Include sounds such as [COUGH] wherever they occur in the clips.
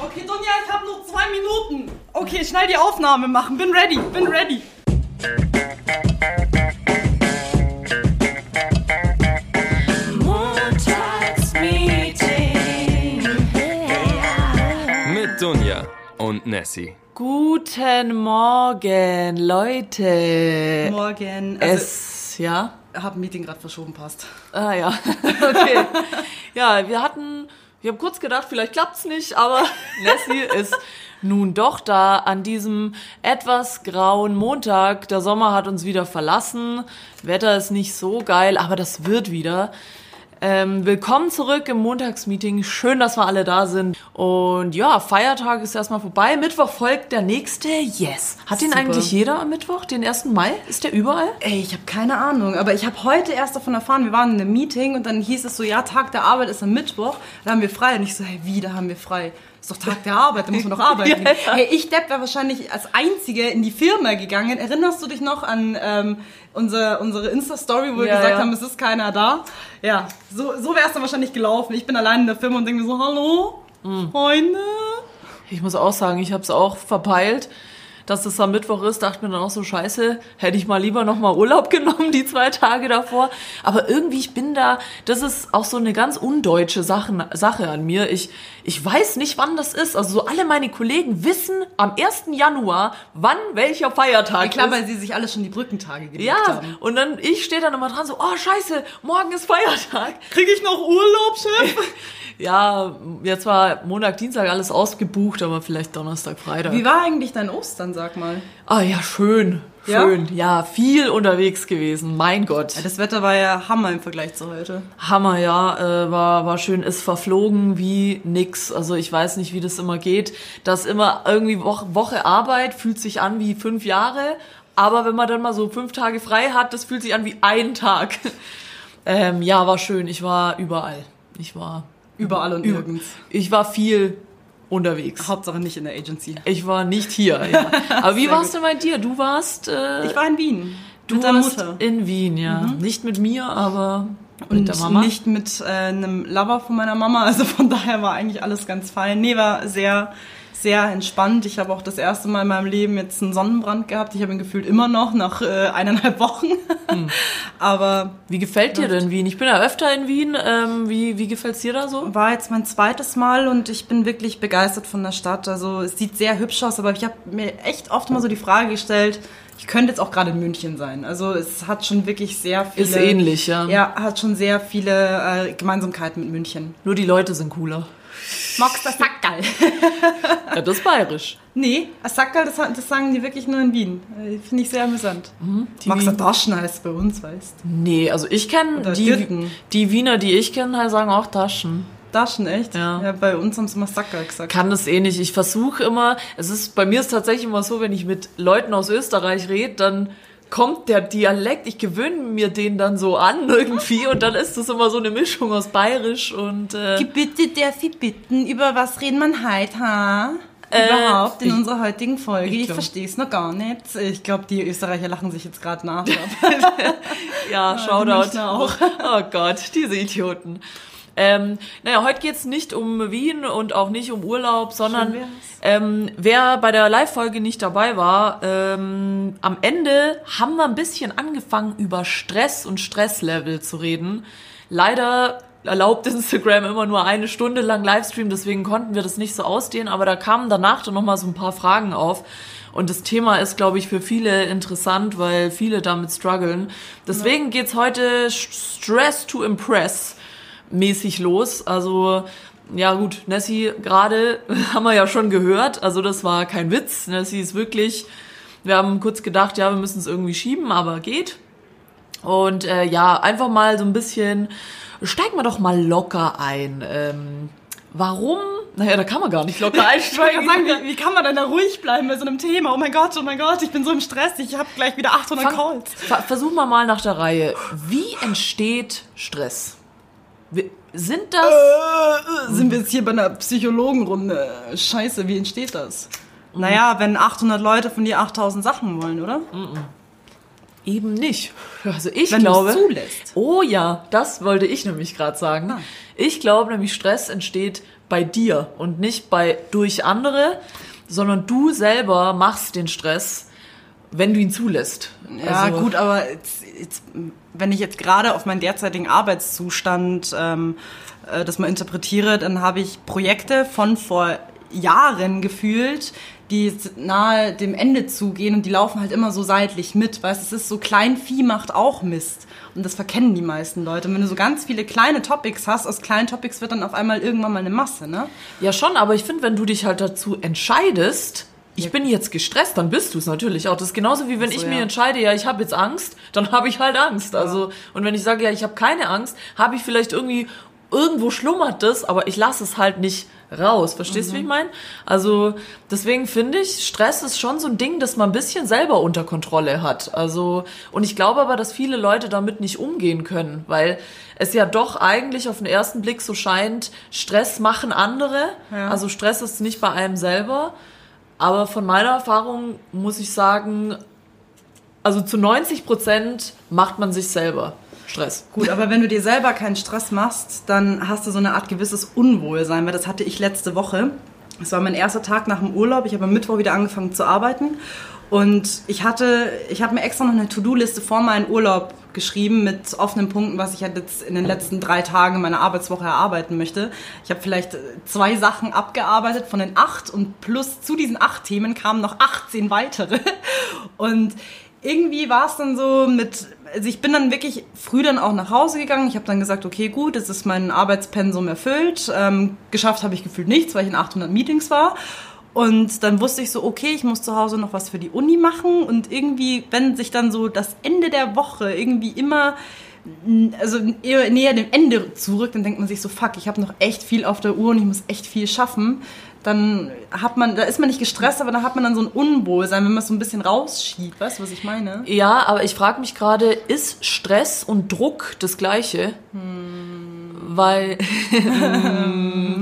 Okay, Donja, ich habe nur zwei Minuten. Okay, schnell die Aufnahme machen. Bin ready, bin ready. Mit Dunja und Nessie. Guten Morgen, Leute. Morgen. Also, Es, ja? hab ein Meeting gerade verschoben, passt. Ah ja, [LAUGHS] okay. ja, wir hatten, ich habe kurz gedacht, vielleicht klappt's nicht, aber [LAUGHS] Nessie ist nun doch da an diesem etwas grauen Montag. Der Sommer hat uns wieder verlassen. Wetter ist nicht so geil, aber das wird wieder. Ähm, willkommen zurück im Montagsmeeting. Schön, dass wir alle da sind. Und ja, Feiertag ist erstmal vorbei. Mittwoch folgt der nächste. Yes. Hat den Super. eigentlich jeder am Mittwoch? Den 1. Mai? Ist der überall? Ey, ich habe keine Ahnung, aber ich habe heute erst davon erfahren, wir waren in einem Meeting und dann hieß es so, ja, Tag der Arbeit ist am Mittwoch, da haben wir frei. Und ich so, hey, wie, da haben wir frei? Ist doch Tag der Arbeit, da muss man doch [LAUGHS] arbeiten. Ja, ja. Hey, ich Depp wäre wahrscheinlich als Einzige in die Firma gegangen. Erinnerst du dich noch an ähm, unsere, unsere Insta-Story, wo wir Ja, gesagt haben, es ist keiner da? Ja, so, so wäre es dann wahrscheinlich gelaufen. Ich bin allein in der Firma und denke mir so, hallo, Mhm. Freunde? Ich muss auch sagen, ich habe es auch verpeilt, dass es am Mittwoch ist. Dachte mir dann auch so, scheiße, hätte ich mal lieber noch mal Urlaub [LAUGHS] genommen, die zwei Tage davor. Aber irgendwie, ich bin da, das ist auch so eine ganz undeutsche Sache, Sache an mir. Ich, ich weiß nicht, wann das ist. Also so alle meine Kollegen wissen am 1. Januar, wann welcher Feiertag Ja, klar, ist. weil sie sich alle schon die Brückentage gelegt ja, haben. und dann ich stehe dann immer dran so, oh scheiße, morgen ist Feiertag. Kriege ich noch Urlaub, Chef? [LAUGHS] Ja, jetzt war Montag, Dienstag alles ausgebucht, aber vielleicht Donnerstag, Freitag. Wie war eigentlich dein Ostern, sag mal? Ah ja, schön. Ja? Schön. Ja? viel unterwegs gewesen. Mein Gott. Das Wetter war ja Hammer im Vergleich zu heute. Hammer, ja. Äh, war, war schön. Ist verflogen wie nix. Also ich weiß nicht, wie das immer geht. Das immer irgendwie Woche, Woche Arbeit fühlt sich an wie fünf Jahre. Aber wenn man dann mal so fünf Tage frei hat, das fühlt sich an wie ein Tag. [LAUGHS] Ähm, ja, war schön. Ich war überall. Ich war Überall und nirgends. Ich war viel unterwegs. Hauptsache nicht in der Agency. Ich war nicht hier. Ja. [LAUGHS] Aber wie Sehr war's denn bei dir? Du warst äh, Ich war in Wien. Du warst in Wien, ja. Nicht mit mir, aber mit Und der Mama. nicht mit äh, einem Lover von meiner Mama. Also von daher war eigentlich alles ganz fein. Nee, war sehr, sehr entspannt. Ich habe auch das erste Mal in meinem Leben jetzt einen Sonnenbrand gehabt. Ich habe ihn gefühlt immer noch nach äh, eineinhalb Wochen. Hm. [LAUGHS] Aber Wie gefällt dir denn Wien? Ich bin ja öfter in Wien. Ähm, wie wie gefällt's dir da so? war jetzt mein zweites Mal und ich bin wirklich begeistert von der Stadt. Also es sieht sehr hübsch aus, aber ich habe mir echt oft mal so die Frage gestellt, ich könnte jetzt auch gerade in München sein. Also es hat schon wirklich sehr viele... Ist ähnlich, ja. Ja, hat schon sehr viele äh, Gemeinsamkeiten mit München. Nur die Leute sind cooler. Magst du Sackerl? [LAUGHS] Ja, das ist bayerisch. nee, Sackerl, das, das sagen die wirklich nur in Wien. Äh, Finde ich sehr amüsant. Die Magst du Taschen heißt bei uns, weißt Nee, also ich kenne die, die Wiener, die ich kenne, sagen auch Taschen. Taschen, echt? Ja. bei uns haben sie immer Sackerl gesagt. Kann das eh nicht. Ich versuche immer, es ist, bei mir ist tatsächlich immer so, wenn ich mit Leuten aus Österreich rede, dann kommt der Dialekt, ich gewöhne mir den dann so an irgendwie und dann ist das immer so eine Mischung aus bayerisch und äh, Bitte darf ich bitten, über was reden wir heute, ha? Äh, Überhaupt in ich- unserer heutigen Folge. ich Ich, verstehe es noch gar nicht. Ich glaube, die Österreicher lachen sich jetzt gerade nach. [LAUGHS] Ja, [LAUGHS] Shoutout. Auch. Oh Gott, diese Idioten. Ähm, naja, heute geht's nicht um Wien und auch nicht um Urlaub, sondern ähm, wer bei der Live-Folge nicht dabei war, ähm, am Ende haben wir ein bisschen angefangen, über Stress und Stresslevel zu reden. Leider erlaubt Instagram immer nur eine Stunde lang Livestream, deswegen konnten wir das nicht so ausdehnen, aber da kamen danach dann nochmal so ein paar Fragen auf. Und das Thema ist, glaube ich, für viele interessant, weil viele damit strugglen. Deswegen geht's heute Stress to Impress mäßig los. Also, ja gut, Nessie gerade [LAUGHS] haben wir ja schon gehört. Also das war kein Witz. Nessie ist wirklich, wir haben kurz gedacht, ja, wir müssen es irgendwie schieben, aber geht. Und äh, ja, einfach mal so ein bisschen, steigen wir doch mal locker ein. Ähm, warum? Naja, da kann man gar nicht locker [LAUGHS] einsteigen. sagen, wie, wie kann man denn da ruhig bleiben bei so einem Thema? Oh mein Gott, oh mein Gott, ich bin so im Stress, ich habe gleich wieder 800 Fang- Calls. ver- Versuchen wir mal nach der Reihe. Wie entsteht Stress? Wie- Sind das... Äh, sind wir jetzt hier bei einer Psychologenrunde? Scheiße, wie entsteht das? Naja, wenn 800 Leute von dir 8000 Sachen wollen, oder? Eben nicht. Also ich Wenn glaube. zulässt. Oh ja, das wollte ich nämlich gerade sagen. Ah. Ich glaube nämlich, Stress entsteht bei dir und nicht bei durch andere, sondern du selber machst den Stress, wenn du ihn zulässt. Ja, Also- gut, aber jetzt, jetzt, wenn ich jetzt gerade auf meinen derzeitigen Arbeitszustand ähm, äh, das mal interpretiere, dann habe ich Projekte von vor Jahren gefühlt, die nahe dem Ende zugehen und die laufen halt immer so seitlich mit. Weißt, es ist so Kleinvieh macht auch Mist. Und das verkennen die meisten Leute. Und wenn du so ganz viele kleine Topics hast, aus kleinen Topics wird dann auf einmal irgendwann mal eine Masse, ne? Ja, schon, aber ich finde, wenn du dich halt dazu entscheidest, ich bin jetzt gestresst, dann bist du es natürlich auch. Das ist genauso wie wenn so, ich mir ja. entscheide, ja, ich habe jetzt Angst, dann habe ich halt Angst. Also und wenn ich sage, ja, ich habe keine Angst, habe ich vielleicht irgendwie irgendwo schlummert das, aber ich lasse es halt nicht raus. Verstehst du, wie ich meine? Also deswegen finde ich, Stress ist schon so ein Ding, das man ein bisschen selber unter Kontrolle hat. Also und ich glaube aber, dass viele Leute damit nicht umgehen können, weil es ja doch eigentlich auf den ersten Blick so scheint, Stress machen andere. Ja. Also Stress ist nicht bei einem selber. Aber von meiner Erfahrung muss ich sagen, also zu 90 Prozent macht man sich selber Stress. Gut, aber wenn du dir selber keinen Stress machst, dann hast du so eine Art gewisses Unwohlsein, weil das hatte ich letzte Woche. Es war mein erster Tag nach dem Urlaub. Ich habe am Mittwoch wieder angefangen zu arbeiten. Und ich hatte, ich habe mir extra noch eine To-Do-Liste vor meinen Urlaub geschrieben mit offenen Punkten, was ich halt jetzt in den letzten drei Tagen meiner Arbeitswoche erarbeiten möchte. Ich habe vielleicht äh, zwei Sachen abgearbeitet von den acht und plus zu diesen acht Themen kamen noch 18 weitere. [LAUGHS] Und irgendwie war es dann so mit, also ich bin dann wirklich früh dann auch nach Hause gegangen. Ich habe dann gesagt, okay, gut, es ist mein Arbeitspensum erfüllt. Ähm, geschafft habe ich gefühlt nichts, weil ich in 800 Meetings war. Und dann wusste ich so, okay, ich muss zu Hause noch was für die Uni machen. Und irgendwie, wenn sich dann so das Ende der Woche irgendwie immer, also eher näher dem Ende zurück, dann denkt man sich so, fuck, ich habe noch echt viel auf der Uhr und ich muss echt viel schaffen. Dann hat man, da ist man nicht gestresst, aber da hat man dann so ein Unwohlsein, wenn man es so ein bisschen rausschiebt. Weißt du, was ich meine? Ja, aber ich frage mich gerade, ist Stress und Druck das gleiche? Weil, [LAUGHS]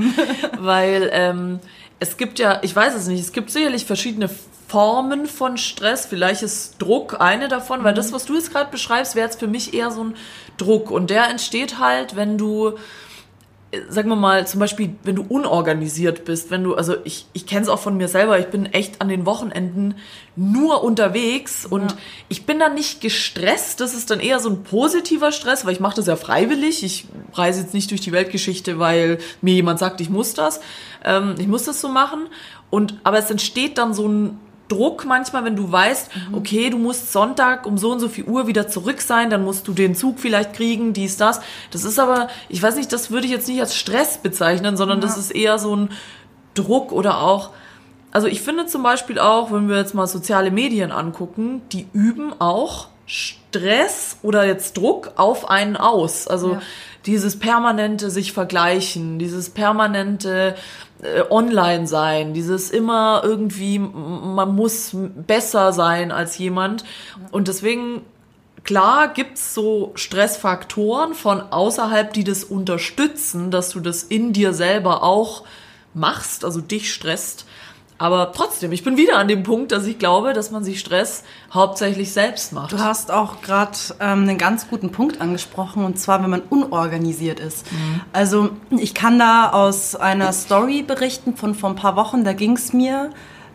weil ähm, es gibt ja, ich weiß es nicht, es gibt sicherlich verschiedene Formen von Stress. Vielleicht ist Druck eine davon, weil das, was du jetzt gerade beschreibst, wäre jetzt für mich eher so ein Druck. Und der entsteht halt, wenn du sagen wir mal, zum Beispiel, wenn du unorganisiert bist, wenn du, also ich, ich kenne es auch von mir selber, ich bin echt an den Wochenenden nur unterwegs und ich bin dann nicht gestresst, das ist dann eher so ein positiver Stress, weil ich mache das ja freiwillig, ich reise jetzt nicht durch die Weltgeschichte, weil mir jemand sagt, ich muss das, ähm, ich muss das so machen und, aber es entsteht dann so ein Druck manchmal, wenn du weißt, okay, du musst Sonntag um so und so viel Uhr wieder zurück sein, dann musst du den Zug vielleicht kriegen, dies, das. Das ist aber, ich weiß nicht, das würde ich jetzt nicht als Stress bezeichnen, sondern das ist eher so ein Druck oder auch, also ich finde zum Beispiel auch, wenn wir jetzt mal soziale Medien angucken, die üben auch Stress oder jetzt Druck auf einen aus. Also Ja. dieses permanente sich vergleichen, dieses permanente online sein, dieses immer irgendwie, man muss besser sein als jemand. Und deswegen, klar gibt's so Stressfaktoren von außerhalb, die das unterstützen, dass du das in dir selber auch machst, also dich stresst. Aber trotzdem, ich bin wieder an dem Punkt, dass ich glaube, dass man sich Stress hauptsächlich selbst macht. Du hast auch gerade ähm, einen ganz guten Punkt angesprochen, und zwar, wenn man unorganisiert ist. Also ich kann da aus einer Story berichten von vor ein paar Wochen, da ging es mir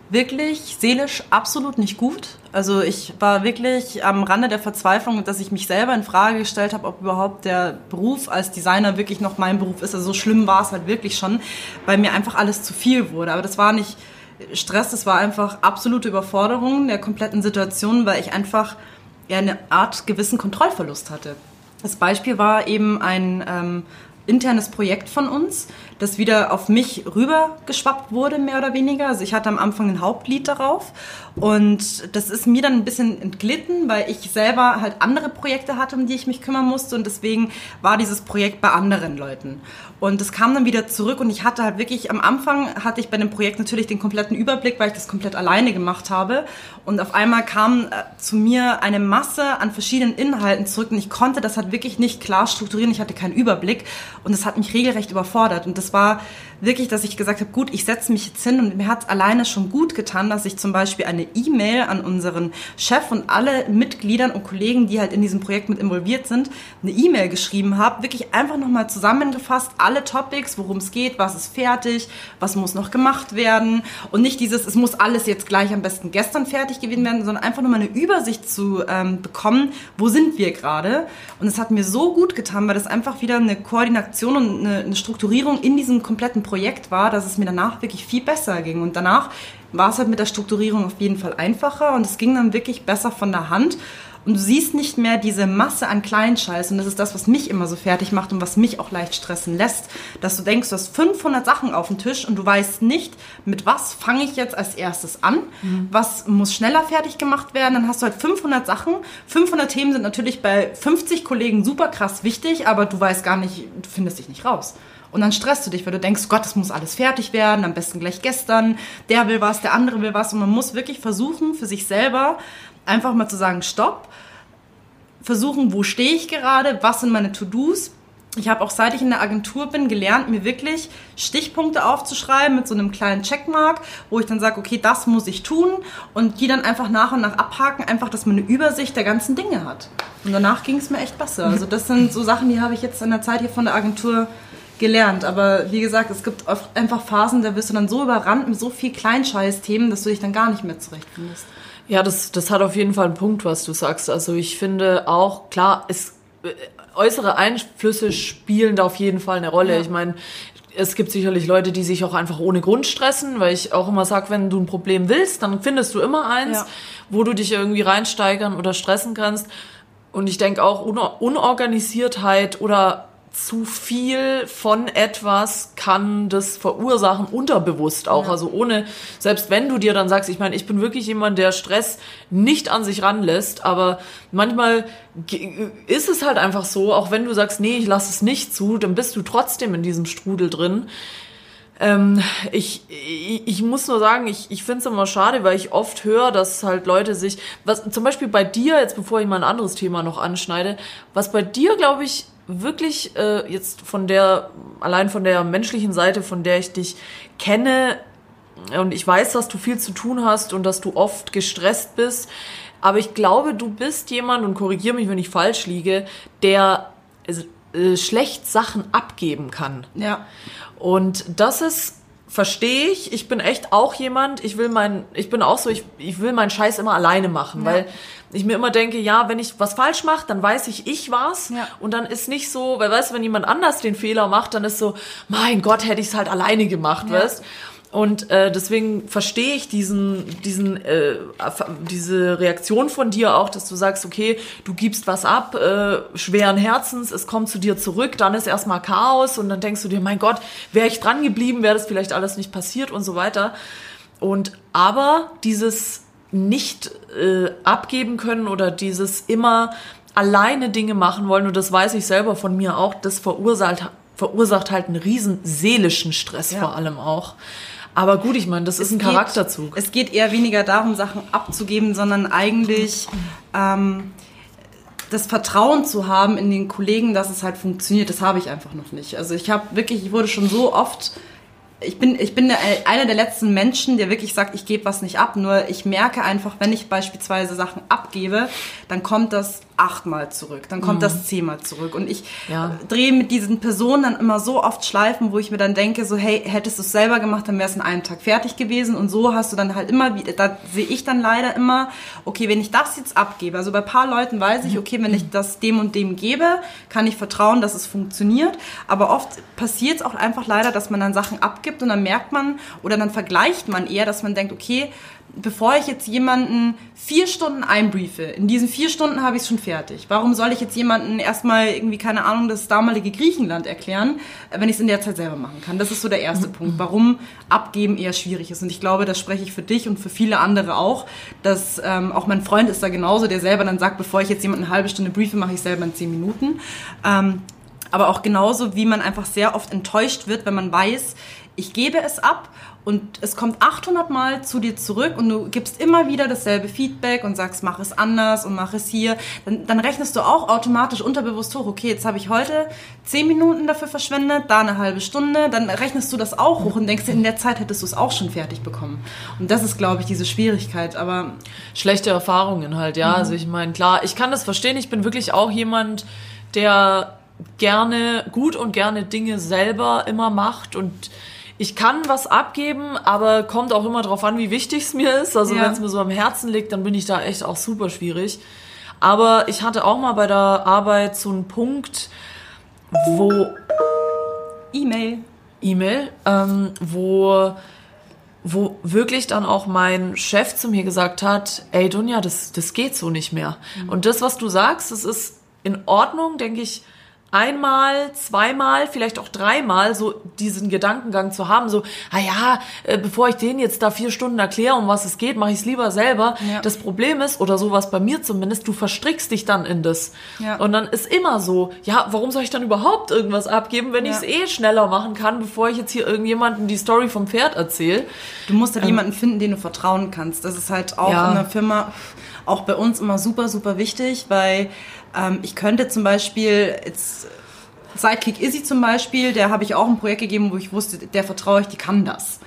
wirklich seelisch absolut nicht gut. Also ich war wirklich am Rande der Verzweiflung, dass ich mich selber in Frage gestellt habe, ob überhaupt der Beruf als Designer wirklich noch mein Beruf ist. Also so schlimm war es halt wirklich schon, weil mir einfach alles zu viel wurde. Aber das war nicht Stress, das war einfach absolute Überforderung der kompletten Situation, weil ich einfach ja, eine Art gewissen Kontrollverlust hatte. Das Beispiel war eben ein ähm, internes Projekt von uns, das wieder auf mich rübergeschwappt wurde, mehr oder weniger. Also ich hatte am Anfang ein Hauptlied darauf und das ist mir dann ein bisschen entglitten, weil ich selber halt andere Projekte hatte, um die ich mich kümmern musste und deswegen war dieses Projekt bei anderen Leuten. Und das kam dann wieder zurück und ich hatte halt wirklich, am Anfang hatte ich bei dem Projekt natürlich den kompletten Überblick, weil ich das komplett alleine gemacht habe. Und auf einmal kam äh, zu mir eine Masse an verschiedenen Inhalten zurück und ich konnte das halt wirklich nicht klar strukturieren. Ich hatte keinen Überblick und das hat mich regelrecht überfordert. Und das war wirklich, dass ich gesagt habe, gut, ich setze mich jetzt hin und mir hat es alleine schon gut getan, dass ich zum Beispiel eine E-Mail an unseren Chef und alle Mitgliedern und Kollegen, die halt in diesem Projekt mit involviert sind, eine E-Mail geschrieben habe, wirklich einfach nochmal zusammengefasst, alle Topics, worum es geht, was ist fertig, was muss noch gemacht werden und nicht dieses, es muss alles jetzt gleich am besten gestern fertig gewesen werden, sondern einfach nochmal eine Übersicht zu ähm, bekommen, wo sind wir gerade. Und es hat mir so gut getan, weil das einfach wieder eine Koordination und eine, eine Strukturierung in diesem kompletten Projekt war, dass es mir danach wirklich viel besser ging. Und danach war es halt mit der Strukturierung auf jeden Fall einfacher und es ging dann wirklich besser von der Hand. Und du siehst nicht mehr diese Masse an Kleinscheiß. Und das ist das, was mich immer so fertig macht und was mich auch leicht stressen lässt. Dass du denkst, du hast 500 Sachen auf dem Tisch und du weißt nicht, mit was fange ich jetzt als erstes an. Mhm. Was muss schneller fertig gemacht werden. Dann hast du halt 500 Sachen. 500 Themen sind natürlich bei 50 Kollegen super krass wichtig, aber du weißt gar nicht, du findest dich nicht raus. Und dann stresst du dich, weil du denkst, Gott, das muss alles fertig werden, am besten gleich gestern. Der will was, der andere will was. Und man muss wirklich versuchen, für sich selber einfach mal zu sagen, stopp, versuchen, wo stehe ich gerade, was sind meine To-Dos. Ich habe auch seit ich in der Agentur bin gelernt, mir wirklich Stichpunkte aufzuschreiben mit so einem kleinen Checkmark, wo ich dann sage, okay, das muss ich tun und die dann einfach nach und nach abhaken, einfach, dass man eine Übersicht der ganzen Dinge hat. Und danach ging es mir echt besser. Also das sind so Sachen, die habe ich jetzt in der Zeit hier von der Agentur gelernt. Aber wie gesagt, es gibt einfach Phasen, da wirst du dann so überrannt mit so viel Kleinscheiß-Themen, dass du dich dann gar nicht mehr zurechtfindest. Ja, das, das hat auf jeden Fall einen Punkt, was du sagst. Also ich finde auch, klar, es, äh, äußere Einflüsse spielen da auf jeden Fall eine Rolle. Ja. Ich meine, es gibt sicherlich Leute, die sich auch einfach ohne Grund stressen, weil ich auch immer sage, wenn du ein Problem willst, dann findest du immer eins, ja. wo du dich irgendwie reinsteigern oder stressen kannst. Und ich denke auch Unorganisiertheit oder zu viel von etwas kann das verursachen, unterbewusst auch. Ja. Also ohne, selbst wenn du dir dann sagst, ich meine, ich bin wirklich jemand, der Stress nicht an sich ranlässt, aber manchmal ist es halt einfach so, auch wenn du sagst, nee, ich lasse es nicht zu, dann bist du trotzdem in diesem Strudel drin. Ähm, ich, ich, ich muss nur sagen, ich, ich finde es immer schade, weil ich oft höre, dass halt Leute sich, was zum Beispiel bei dir, jetzt bevor ich mal ein anderes Thema noch anschneide, was bei dir, glaube ich, wirklich äh, jetzt von der, allein von der menschlichen Seite, von der ich dich kenne, und ich weiß, dass du viel zu tun hast und dass du oft gestresst bist, aber ich glaube, du bist jemand, und korrigier mich, wenn ich falsch liege, der äh, schlecht Sachen abgeben kann. Ja. Und das ist verstehe ich. Ich bin echt auch jemand, ich will mein, ich bin auch so, ich, ich will meinen Scheiß immer alleine machen, ja. weil ich mir immer denke, ja, wenn ich was falsch mache, dann weiß ich, ich war's. Ja. Und dann ist nicht so, weil weißt du, wenn jemand anders den Fehler macht, dann ist so, mein Gott, hätte ich es halt alleine gemacht, ja. weißt und äh, deswegen verstehe ich diesen, diesen, äh, diese Reaktion von dir auch, dass du sagst, okay, du gibst was ab, äh, schweren Herzens, es kommt zu dir zurück, dann ist erstmal Chaos und dann denkst du dir, mein Gott, wäre ich dran geblieben, wäre das vielleicht alles nicht passiert und so weiter. Und aber dieses nicht äh, abgeben können oder dieses immer alleine Dinge machen wollen, und das weiß ich selber von mir auch, das verursacht, verursacht halt einen riesen seelischen Stress ja. vor allem auch. Aber gut, ich meine, das es ist ein geht, Charakterzug. Es geht eher weniger darum, Sachen abzugeben, sondern eigentlich ähm, das Vertrauen zu haben in den Kollegen, dass es halt funktioniert. Das habe ich einfach noch nicht. Also ich habe wirklich, ich wurde schon so oft ich bin, ich bin einer der letzten Menschen, der wirklich sagt, ich gebe was nicht ab. Nur ich merke einfach, wenn ich beispielsweise Sachen abgebe, dann kommt das achtmal zurück, dann kommt mhm. das zehnmal zurück. Und ich ja. drehe mit diesen Personen dann immer so oft Schleifen, wo ich mir dann denke, so, hey, hättest du es selber gemacht, dann wäre es in einem Tag fertig gewesen. Und so hast du dann halt immer wieder, da sehe ich dann leider immer, okay, wenn ich das jetzt abgebe, also bei paar Leuten weiß ich, okay, wenn ich das dem und dem gebe, kann ich vertrauen, dass es funktioniert. Aber oft passiert es auch einfach leider, dass man dann Sachen abgibt und dann merkt man oder dann vergleicht man eher, dass man denkt, okay, bevor ich jetzt jemanden vier Stunden einbriefe, in diesen vier Stunden habe ich es schon fertig. Warum soll ich jetzt jemanden erstmal irgendwie, keine Ahnung, das damalige Griechenland erklären, wenn ich es in der Zeit selber machen kann? Das ist so der erste. Punkt, warum Abgeben eher schwierig ist. Und ich glaube, das spreche ich für dich und für viele andere auch, dass ähm, auch mein Freund ist da genauso, der selber dann sagt, bevor ich jetzt jemanden eine halbe Stunde briefe, mache ich selber in zehn Minuten. Ähm, Aber auch genauso, wie man einfach sehr oft enttäuscht wird, wenn man weiß, ich gebe es ab und es kommt 800 Mal zu dir zurück und du gibst immer wieder dasselbe Feedback und sagst, mach es anders und mach es hier, dann, dann rechnest du auch automatisch unterbewusst hoch, okay, jetzt habe ich heute 10 Minuten dafür verschwendet, da eine halbe Stunde, dann rechnest du das auch hoch und denkst, in der Zeit hättest du es auch schon fertig bekommen. Und das ist, glaube ich, diese Schwierigkeit, aber... Schlechte Erfahrungen halt, ja. Mhm. Also ich meine, klar, ich kann das verstehen, ich bin wirklich auch jemand, der gerne, gut und gerne Dinge selber immer macht und ich kann was abgeben, aber kommt auch immer drauf an, wie wichtig es mir ist. Also ja. wenn es mir so am Herzen liegt, dann bin ich da echt auch super schwierig. Aber ich hatte auch mal bei der Arbeit so einen Punkt, wo E-Mail. E-Mail, ähm, wo wo wirklich dann auch mein Chef zu mir gesagt hat, ey Dunja, das, das geht so nicht mehr. Mhm. Und das, was du sagst, das ist in Ordnung, denke ich, einmal, zweimal, vielleicht auch dreimal so diesen Gedankengang zu haben, so, ah ja, äh, bevor ich denen jetzt da vier Stunden erkläre, um was es geht, mache ich es lieber selber. Ja. Das Problem ist, oder sowas bei mir zumindest, du verstrickst dich dann in das. Ja. Und dann ist immer so, ja, warum soll ich dann überhaupt irgendwas abgeben, wenn ja. ich es eh schneller machen kann, bevor ich jetzt hier irgendjemanden die Story vom Pferd erzähle. Du musst halt ähm, jemanden finden, den du vertrauen kannst. Das ist halt auch in der Firma, auch bei uns immer super, super wichtig, weil ähm, ich könnte zum Beispiel jetzt Sidekick Izzy zum Beispiel, der habe ich auch ein Projekt gegeben, wo ich wusste, der vertraue ich, die kann das.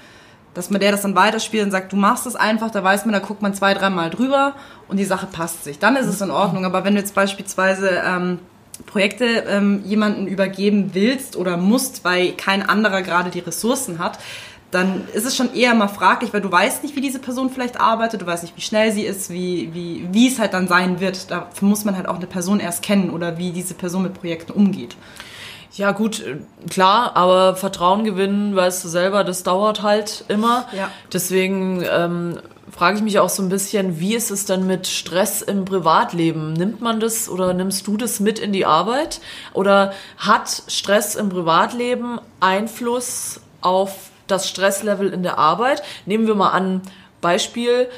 Dass man der das dann weiterspielt und sagt, du machst es einfach, da weiß man, da guckt man zwei, dreimal drüber und die Sache passt sich. Dann ist es in Ordnung. Aber wenn du jetzt beispielsweise ähm, Projekte ähm, jemanden übergeben willst oder musst, weil kein anderer gerade die Ressourcen hat, dann ist es schon eher mal fraglich, weil du weißt nicht, wie diese Person vielleicht arbeitet, du weißt nicht, wie schnell sie ist, wie, wie, wie es halt dann sein wird. Dafür muss man halt auch eine Person erst kennen oder wie diese Person mit Projekten umgeht. Ja, gut, äh, klar, aber Vertrauen gewinnen, weißt du selber, das dauert halt immer. Ja. Deswegen ähm, frage ich mich auch so ein bisschen, wie ist es denn mit Stress im Privatleben? Nimmt man das oder nimmst du das mit in die Arbeit? Oder hat Stress im Privatleben Einfluss auf das Stresslevel in der Arbeit. Nehmen wir mal an, Beispiel,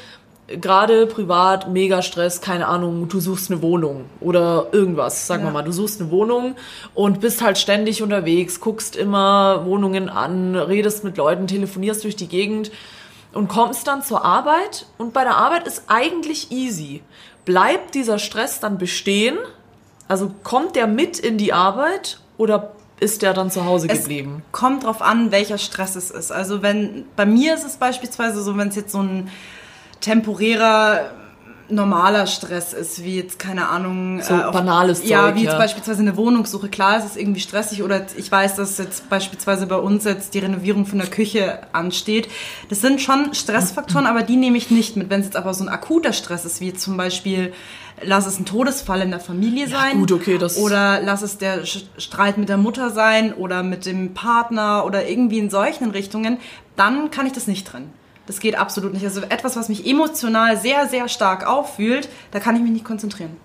gerade privat, mega Stress, keine Ahnung, du suchst eine Wohnung oder irgendwas, sagen ja. wir mal, du suchst eine Wohnung und bist halt ständig unterwegs, guckst immer Wohnungen an, redest mit Leuten, telefonierst durch die Gegend und kommst dann zur Arbeit und bei der Arbeit ist eigentlich easy. Bleibt dieser Stress dann bestehen? Also kommt der mit in die Arbeit oder ist der dann zu Hause geblieben? Es kommt drauf an, welcher Stress es ist. Also wenn bei mir ist es beispielsweise so, wenn es jetzt so ein temporärer normaler Stress ist, wie jetzt, keine Ahnung. So äh, auf, banales Zeug, Ja, wie jetzt ja. beispielsweise eine Wohnungssuche. Klar, es ist irgendwie stressig oder ich weiß, dass jetzt beispielsweise bei uns jetzt die Renovierung von der Küche ansteht. Das sind schon Stressfaktoren, aber die nehme ich nicht mit. Wenn es jetzt aber so ein akuter Stress ist, wie zum Beispiel lass es ein Todesfall in der Familie sein. Ja, gut, okay, das oder lass es der Streit mit der Mutter sein oder mit dem Partner oder irgendwie in solchen Richtungen, dann kann ich das nicht trennen. Das geht absolut nicht. Also etwas, was mich emotional sehr, sehr stark auffühlt, da kann ich mich nicht konzentrieren.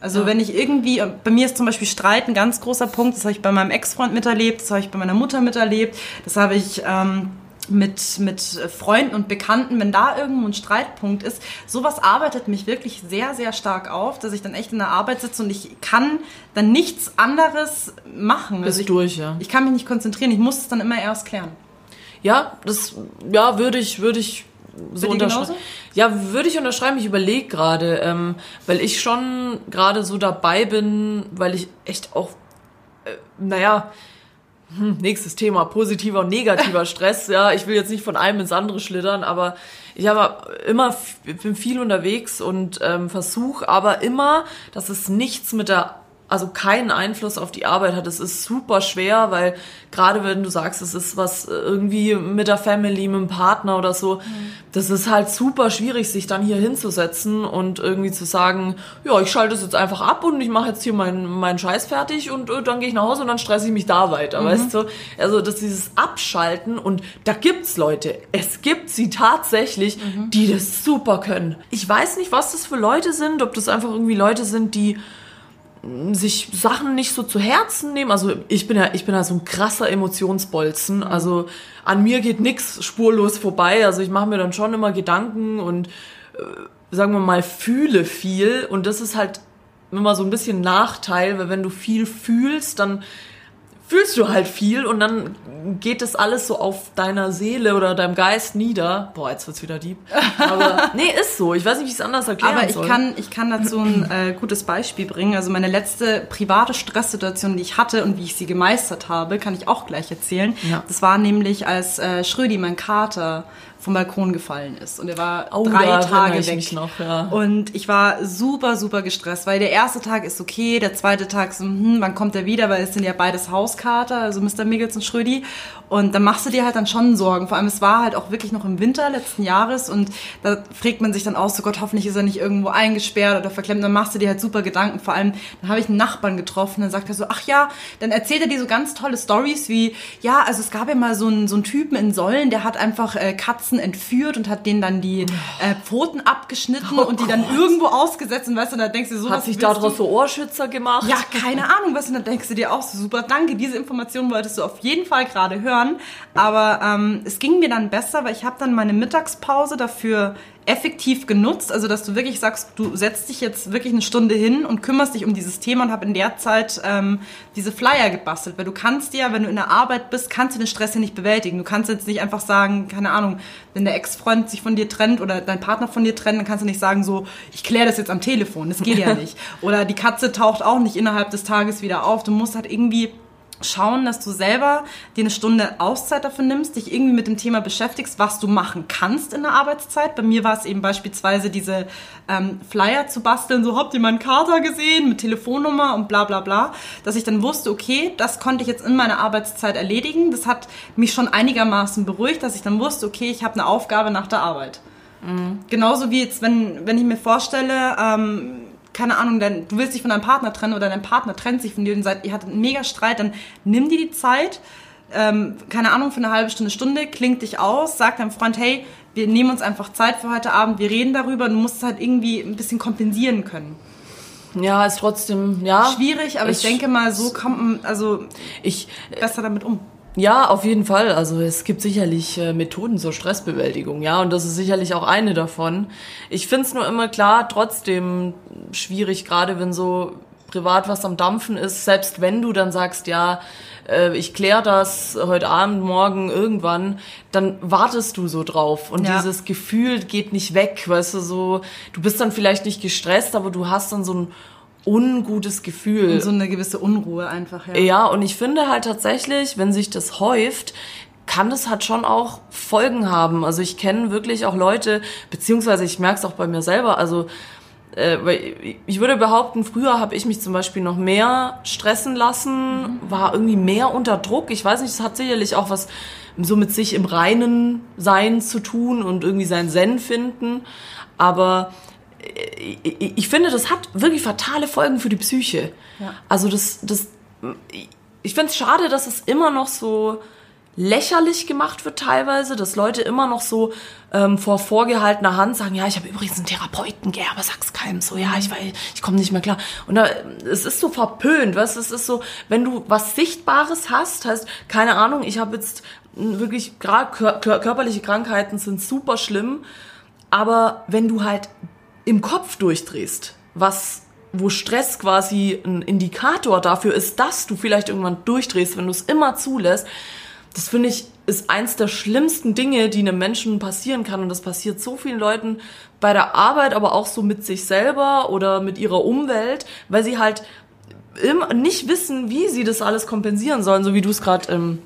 Also ja. wenn ich irgendwie, bei mir ist zum Beispiel Streit ein ganz großer Punkt, das habe ich bei meinem Ex-Freund miterlebt, das habe ich bei meiner Mutter miterlebt, das habe ich ähm, mit, mit Freunden und Bekannten, wenn da irgendwo ein Streitpunkt ist, sowas arbeitet mich wirklich sehr, sehr stark auf, dass ich dann echt in der Arbeit sitze und ich kann dann nichts anderes machen. Bist also ich, durch, ja. Ich kann mich nicht konzentrieren, ich muss es dann immer erst klären. Ja, das, ja, würde ich, würde ich so unterschreiben. Ja, würde ich unterschreiben. Ich überlege gerade, ähm, weil ich schon gerade so dabei bin, weil ich echt auch, äh, naja, hm, nächstes Thema, positiver und negativer [LAUGHS] Stress. Ja, ich will jetzt nicht von einem ins andere schlittern, aber ich habe immer bin viel unterwegs und ähm, versuche aber immer, dass es nichts mit der also keinen Einfluss auf die Arbeit hat. Es ist super schwer, weil gerade wenn du sagst, es ist was äh, irgendwie mit der Family, mit dem Partner oder so, mhm. das ist halt super schwierig, sich dann hier hinzusetzen und irgendwie zu sagen, ja, ich schalte es jetzt einfach ab und ich mache jetzt hier meinen mein Scheiß fertig und äh, dann gehe ich nach Hause und dann stresse ich mich da weiter, mhm. weißt du? Also, dass dieses Abschalten und da gibt's Leute, es gibt sie tatsächlich, mhm. die das super können. Ich weiß nicht, was das für Leute sind, ob das einfach irgendwie Leute sind, die sich Sachen nicht so zu Herzen nehmen. Also ich bin ja, ich bin ja so ein krasser Emotionsbolzen. Also an mir geht nix spurlos vorbei. Also ich mache mir dann schon immer Gedanken und äh, sagen wir mal fühle viel. Und das ist halt immer so ein bisschen Nachteil, weil wenn du viel fühlst, dann fühlst du halt viel und dann geht das alles so auf deiner Seele oder deinem Geist nieder. Boah, jetzt wird's wieder deep. Aber [LAUGHS] nee, ist so. Ich weiß nicht, wie ich es anders erklären Aber ich soll. kann, ich kann dazu ein äh, gutes Beispiel bringen. Also meine letzte private Stresssituation, die ich hatte und wie ich sie gemeistert habe, kann ich auch gleich erzählen. Ja. Das war nämlich, als äh, Schrödi, mein Kater, vom Balkon gefallen ist. Und er war Oh, drei da Tage weg. noch, ja. Und ich war super, super gestresst, weil der erste Tag ist okay, der zweite Tag so, hm, wann kommt er wieder, weil es sind ja beides Hauskater, also Mr. Miggles und Schrödi. Und dann machst du dir halt dann schon Sorgen. Vor allem, es war halt auch wirklich noch im Winter letzten Jahres und da fragt man sich dann aus, so Gott, hoffentlich ist er nicht irgendwo eingesperrt oder verklemmt. Dann machst du dir halt super Gedanken. Vor allem, dann habe ich einen Nachbarn getroffen, dann sagt er so, ach ja, dann erzählt er dir so ganz tolle Stories wie, ja, also es gab ja mal so einen, so einen Typen in Sollen, der hat einfach äh, Katzen entführt und hat denen dann die äh, Pfoten abgeschnitten und die dann irgendwo ausgesetzt und weißt du, da denkst du so, Hat sich daraus so Ohrschützer gemacht? ja, keine Ahnung, was. Und dann denkst du dir auch so, super, danke, diese Information wolltest du auf jeden Fall gerade hören. Aber ähm, es ging mir dann besser, weil ich habe dann meine Mittagspause dafür effektiv genutzt. Also, dass du wirklich sagst, du setzt dich jetzt wirklich eine Stunde hin und kümmerst dich um dieses Thema und habe in der Zeit ähm, diese Flyer gebastelt. Weil du kannst ja, wenn du in der Arbeit bist, kannst du den Stress ja nicht bewältigen. Du kannst jetzt nicht einfach sagen, keine Ahnung, wenn der Ex-Freund sich von dir trennt oder dein Partner von dir trennt, dann kannst du nicht sagen so, ich kläre das jetzt am Telefon. Das geht ja [LAUGHS] nicht. Oder die Katze taucht auch nicht innerhalb des Tages wieder auf. Du musst halt irgendwie schauen, dass du selber dir eine Stunde Auszeit dafür nimmst, dich irgendwie mit dem Thema beschäftigst, was du machen kannst in der Arbeitszeit. Bei mir war es eben beispielsweise diese ähm, Flyer zu basteln, so habt ihr meinen Kater gesehen mit Telefonnummer und bla bla bla, dass ich dann wusste, okay, das konnte ich jetzt in meiner Arbeitszeit erledigen. Das hat mich schon einigermaßen beruhigt, dass ich dann wusste, okay, ich habe eine Aufgabe nach der Arbeit. Genauso wie jetzt, wenn, wenn ich mir vorstelle, ähm, keine Ahnung, dann, du willst dich von deinem Partner trennen oder dein Partner trennt sich von dir und seid, ihr hattet einen mega Streit, dann nimm dir die Zeit, ähm, keine Ahnung, für eine halbe Stunde, Stunde, klingt dich aus, sag deinem Freund, hey, wir nehmen uns einfach Zeit für heute Abend, wir reden darüber, du musst es halt irgendwie ein bisschen kompensieren können. Ja, ist trotzdem, ja. Schwierig, aber ich denke mal, so kommt man also Ich, besser damit um. Ja, auf jeden Fall. Also es gibt sicherlich äh, Methoden zur Stressbewältigung, ja, und das ist sicherlich auch eine davon. Ich find's nur immer klar, trotzdem schwierig, gerade wenn so privat was am Dampfen ist, selbst wenn du dann sagst, ja, äh, ich klär das heute Abend, morgen, irgendwann, dann wartest du so drauf und Ja. dieses Gefühl geht nicht weg, weißt du, so, du bist dann vielleicht nicht gestresst, aber du hast dann so ein ungutes Gefühl. Und so eine gewisse Unruhe einfach, ja. Ja, und ich finde halt tatsächlich, wenn sich das häuft, kann das halt schon auch Folgen haben. Also ich kenne wirklich auch Leute, beziehungsweise ich merke es auch bei mir selber, also äh, ich würde behaupten, früher habe ich mich zum Beispiel noch mehr stressen lassen, war irgendwie mehr unter Druck. Ich weiß nicht, das hat sicherlich auch was so mit sich im Reinen sein zu tun und irgendwie seinen Zen finden. Aber ich, finde, das hat wirklich fatale Folgen für die Psyche. Ja. Also das, das, ich finde es schade, dass es immer noch so lächerlich gemacht wird teilweise, dass Leute immer noch so ähm, vor vorgehaltener Hand sagen, ja, ich habe übrigens einen Therapeuten, gell, aber sag's keinem so, ja, ich weiß, ich komme nicht mehr klar. Und da, es ist so verpönt, du, es ist so, wenn du was Sichtbares hast, heißt, keine Ahnung, ich habe jetzt wirklich, gerade kör kör körperliche Krankheiten sind super schlimm, aber wenn du halt im Kopf durchdrehst, was wo Stress quasi ein Indikator dafür ist, dass du vielleicht irgendwann durchdrehst, wenn du es immer zulässt, das finde ich ist eins der schlimmsten Dinge, die einem Menschen passieren kann. Und das passiert so vielen Leuten bei der Arbeit, aber auch so mit sich selber oder mit ihrer Umwelt, weil sie halt nicht wissen, wie sie das alles kompensieren sollen, so wie du es gerade ähm,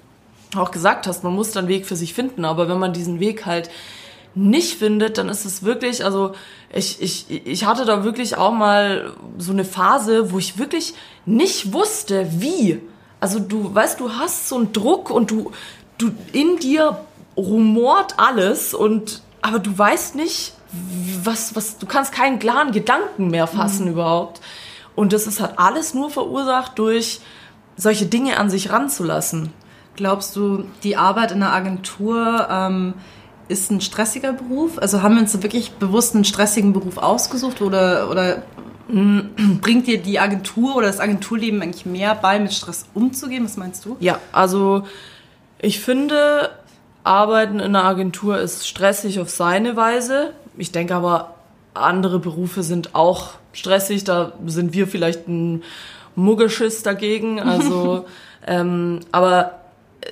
auch gesagt hast, man muss dann Weg für sich finden, aber wenn man diesen Weg halt nicht findet, dann ist es wirklich, also ich, ich, ich hatte da wirklich auch mal so eine Phase, wo ich wirklich nicht wusste, wie. Also du weißt, du hast so einen Druck und du, du in dir rumort alles und aber du weißt nicht, was, was, du kannst keinen klaren Gedanken mehr fassen überhaupt. Und das ist halt alles nur verursacht durch solche Dinge an sich ranzulassen. Glaubst du, die Arbeit in einer Agentur ähm, ist ein stressiger Beruf? Also haben wir uns wirklich bewusst einen stressigen Beruf ausgesucht oder, oder [CLEARS THROAT] bringt dir die Agentur oder das Agenturleben eigentlich mehr bei, mit Stress umzugehen? Was meinst du? Ja, also ich finde, Arbeiten in einer Agentur ist stressig auf seine Weise. Ich denke aber, andere Berufe sind auch stressig. Da sind wir vielleicht ein Muggeschiss dagegen. Also, [LAUGHS] ähm, aber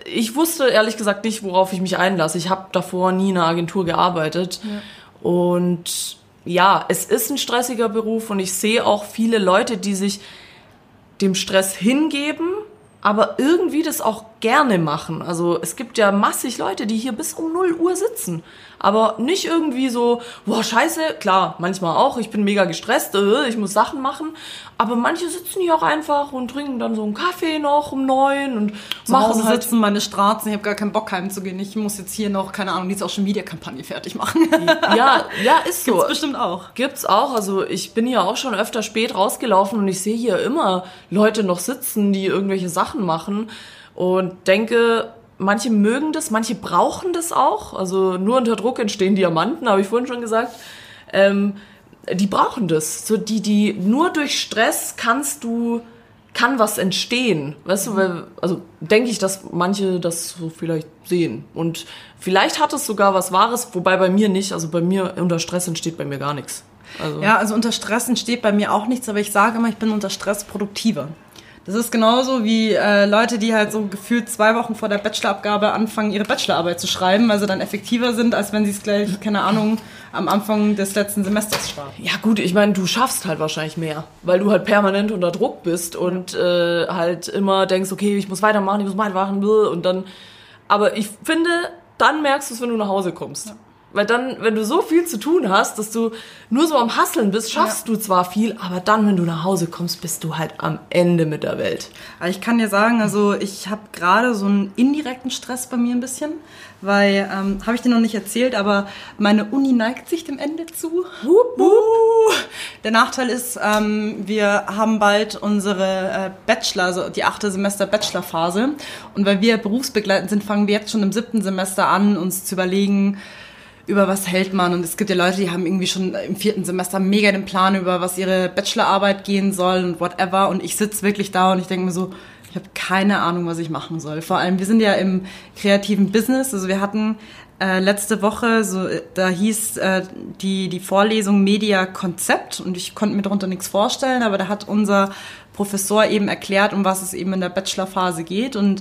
ich wusste ehrlich gesagt nicht, worauf ich mich einlasse. Ich habe davor nie in einer Agentur gearbeitet. Ja. Und ja, es ist ein stressiger Beruf und ich sehe auch viele Leute, die sich dem Stress hingeben, aber irgendwie das auch gerne machen. Also es gibt ja massig Leute, die hier bis um 0 Uhr sitzen aber nicht irgendwie so, boah, scheiße, klar, manchmal auch, ich bin mega gestresst, äh, ich muss Sachen machen, aber manche sitzen hier auch einfach und trinken dann so einen Kaffee noch um neun und Zu machen Hause halt sitzen meine Straßen, ich habe gar keinen Bock heimzugehen, ich muss jetzt hier noch, keine Ahnung, die Social Media Kampagne fertig machen. [LAUGHS] ja, ja, ist so. Gibt's bestimmt auch. Gibt's auch, also ich bin hier auch schon öfter spät rausgelaufen und ich sehe hier immer Leute noch sitzen, die irgendwelche Sachen machen und denke, manche mögen das, manche brauchen das auch. Also nur unter Druck entstehen Diamanten, habe ich vorhin schon gesagt. Ähm, die brauchen das. So die, die nur durch Stress kannst du kann was entstehen, weißt du, weil, also denke ich, dass manche das so vielleicht sehen und vielleicht hat es sogar was Wahres, wobei bei mir nicht, also bei mir unter Stress entsteht bei mir gar nichts. Also. Ja, also unter Stress entsteht bei mir auch nichts, aber ich sage immer, ich bin unter Stress produktiver. Das ist genauso wie äh, Leute, die halt so gefühlt zwei Wochen vor der Bachelorabgabe anfangen, ihre Bachelorarbeit zu schreiben, weil sie dann effektiver sind, als wenn sie es gleich, keine Ahnung, am Anfang des letzten Semesters starten. Ja gut, ich meine, du schaffst halt wahrscheinlich mehr, weil du halt permanent unter Druck bist und äh, halt immer denkst, okay, ich muss weitermachen, ich muss weitermachen, und dann. Aber ich finde, dann merkst du es, wenn du nach Hause kommst. Ja. Weil dann, wenn du so viel zu tun hast, dass du nur so am Hasseln bist, schaffst ja. du zwar viel, aber dann, wenn du nach Hause kommst, bist du halt am Ende mit der Welt. Ich kann dir sagen, also ich habe gerade so einen indirekten Stress bei mir ein bisschen, weil, ähm, habe ich dir noch nicht erzählt, aber meine Uni neigt sich dem Ende zu. Wup, wup. Der Nachteil ist, ähm, wir haben bald unsere äh, Bachelor, also die achte Semester Bachelorphase. Und weil wir berufsbegleitend sind, fangen wir jetzt schon im siebten Semester an, uns zu überlegen, über was hält man. Und es gibt ja Leute, die haben irgendwie schon im vierten Semester mega den Plan, über was ihre Bachelorarbeit gehen soll und whatever. Und ich sitze wirklich da und ich denke mir so, ich habe keine Ahnung, was ich machen soll. Vor allem, wir sind ja im kreativen Business. Also wir hatten äh, letzte Woche, so da hieß äh, die, die Vorlesung Media Konzept und ich konnte mir darunter nichts vorstellen, aber da hat unser Professor eben erklärt, um was es eben in der Bachelorphase geht. Und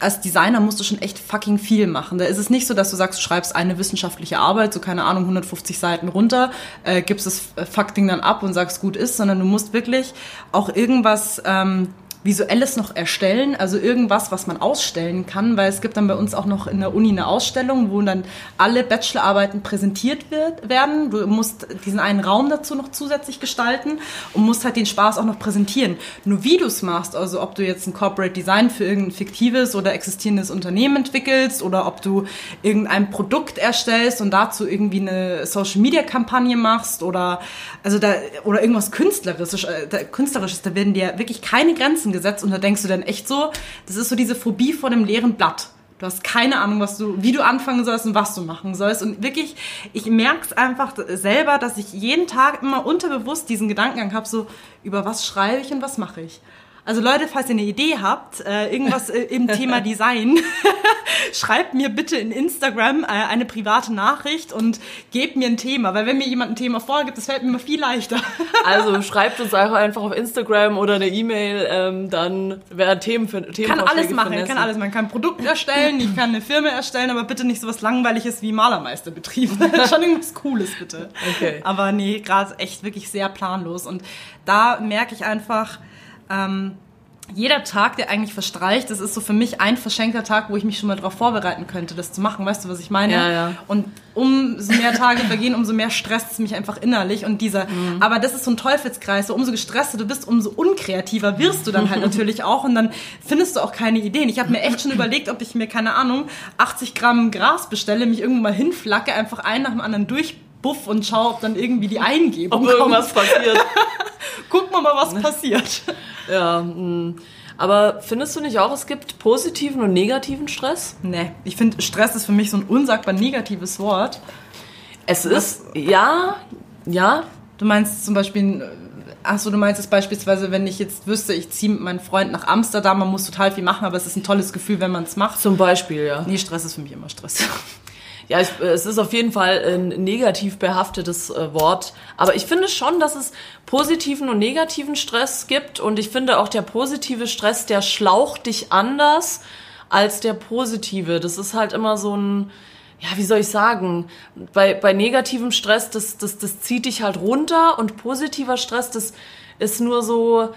als Designer musst du schon echt fucking viel machen. Da ist es nicht so, dass du sagst, du schreibst eine wissenschaftliche Arbeit, so keine Ahnung, 150 Seiten runter, äh, gibst das Fuck-Ding dann ab und sagst, gut ist, sondern du musst wirklich auch irgendwas ähm, Visuelles noch erstellen, also irgendwas, was man ausstellen kann, weil es gibt dann bei uns auch noch in der Uni eine Ausstellung, wo dann alle Bachelorarbeiten präsentiert wird, werden. Du musst diesen einen Raum dazu noch zusätzlich gestalten und musst halt den Spaß auch noch präsentieren. Nur wie du es machst, also ob du jetzt ein Corporate Design für irgendein fiktives oder existierendes Unternehmen entwickelst oder ob du irgendein Produkt erstellst und dazu irgendwie eine Social Media Kampagne machst oder also da oder irgendwas künstlerisch, äh, künstlerisches, da werden dir wirklich keine Grenzen Grenzen gesetzt und da denkst du dann echt so, das ist so diese Phobie vor dem leeren Blatt. Du hast keine Ahnung, was du, wie du anfangen sollst und was du machen sollst. Und wirklich, ich merke es einfach selber, dass ich jeden Tag immer unterbewusst diesen Gedankengang habe, so über was schreibe ich und was mache ich. Also Leute, falls ihr eine Idee habt, äh, irgendwas äh, im Thema [LAUGHS] Design, [LAUGHS] schreibt mir bitte in Instagram äh, eine private Nachricht und gebt mir ein Thema, weil wenn mir jemand ein Thema vorgibt, das fällt mir immer viel leichter. [LAUGHS] also schreibt uns einfach auf Instagram oder eine E-Mail, ähm, dann wäre Themen für Themen Kann alles machen, kann alles machen. Kann ein Produkt erstellen, ich kann eine Firma erstellen, aber bitte nicht so was langweiliges wie Malermeisterbetrieb. Schon irgendwas Cooles bitte. Okay. Aber nee, gerade echt wirklich sehr planlos und da merke ich einfach, ähm, jeder Tag, der eigentlich verstreicht, das ist so für mich ein verschenkter Tag, wo ich mich schon mal darauf vorbereiten könnte, das zu machen. Weißt du, was ich meine? Ja, ja. Und umso mehr Tage vergehen, umso mehr stresst es mich einfach innerlich. Und dieser, mhm. aber das ist so ein Teufelskreis. So umso gestresster du bist, umso unkreativer wirst du dann halt [LAUGHS] natürlich auch. Und dann findest du auch keine Ideen. Ich habe mir echt schon überlegt, ob ich mir, keine Ahnung, 80 Gramm Gras bestelle, mich irgendwo mal hinflacke, einfach einen nach dem anderen durchbuff und schaue, ob dann irgendwie die Eingebung ob irgendwas kommt. passiert. [LAUGHS] Gucken wir mal, was passiert. [LAUGHS] Ja, mh. Hm. aber findest du nicht auch, es gibt positiven und negativen Stress? Nee, ich finde, Stress ist für mich so ein unsagbar negatives Wort. Es ist, ja, ja. Du meinst zum Beispiel, achso, du meinst es beispielsweise, wenn ich jetzt wüsste, ich ziehe mit meinem Freund nach Amsterdam, man muss total viel machen, aber es ist ein tolles Gefühl, wenn man es macht. Zum Beispiel, ja. Nee, Stress ist für mich immer Stress. [LAUGHS] Ja, ich, es ist auf jeden Fall ein negativ behaftetes äh, Wort. Aber ich finde schon, dass es positiven und negativen Stress gibt. Und ich finde auch der positive Stress, der schlaucht dich anders als der positive. Das ist halt immer so ein, ja, wie soll ich sagen, bei, bei negativem Stress, das, das, das zieht dich halt runter und positiver Stress, das ist nur so,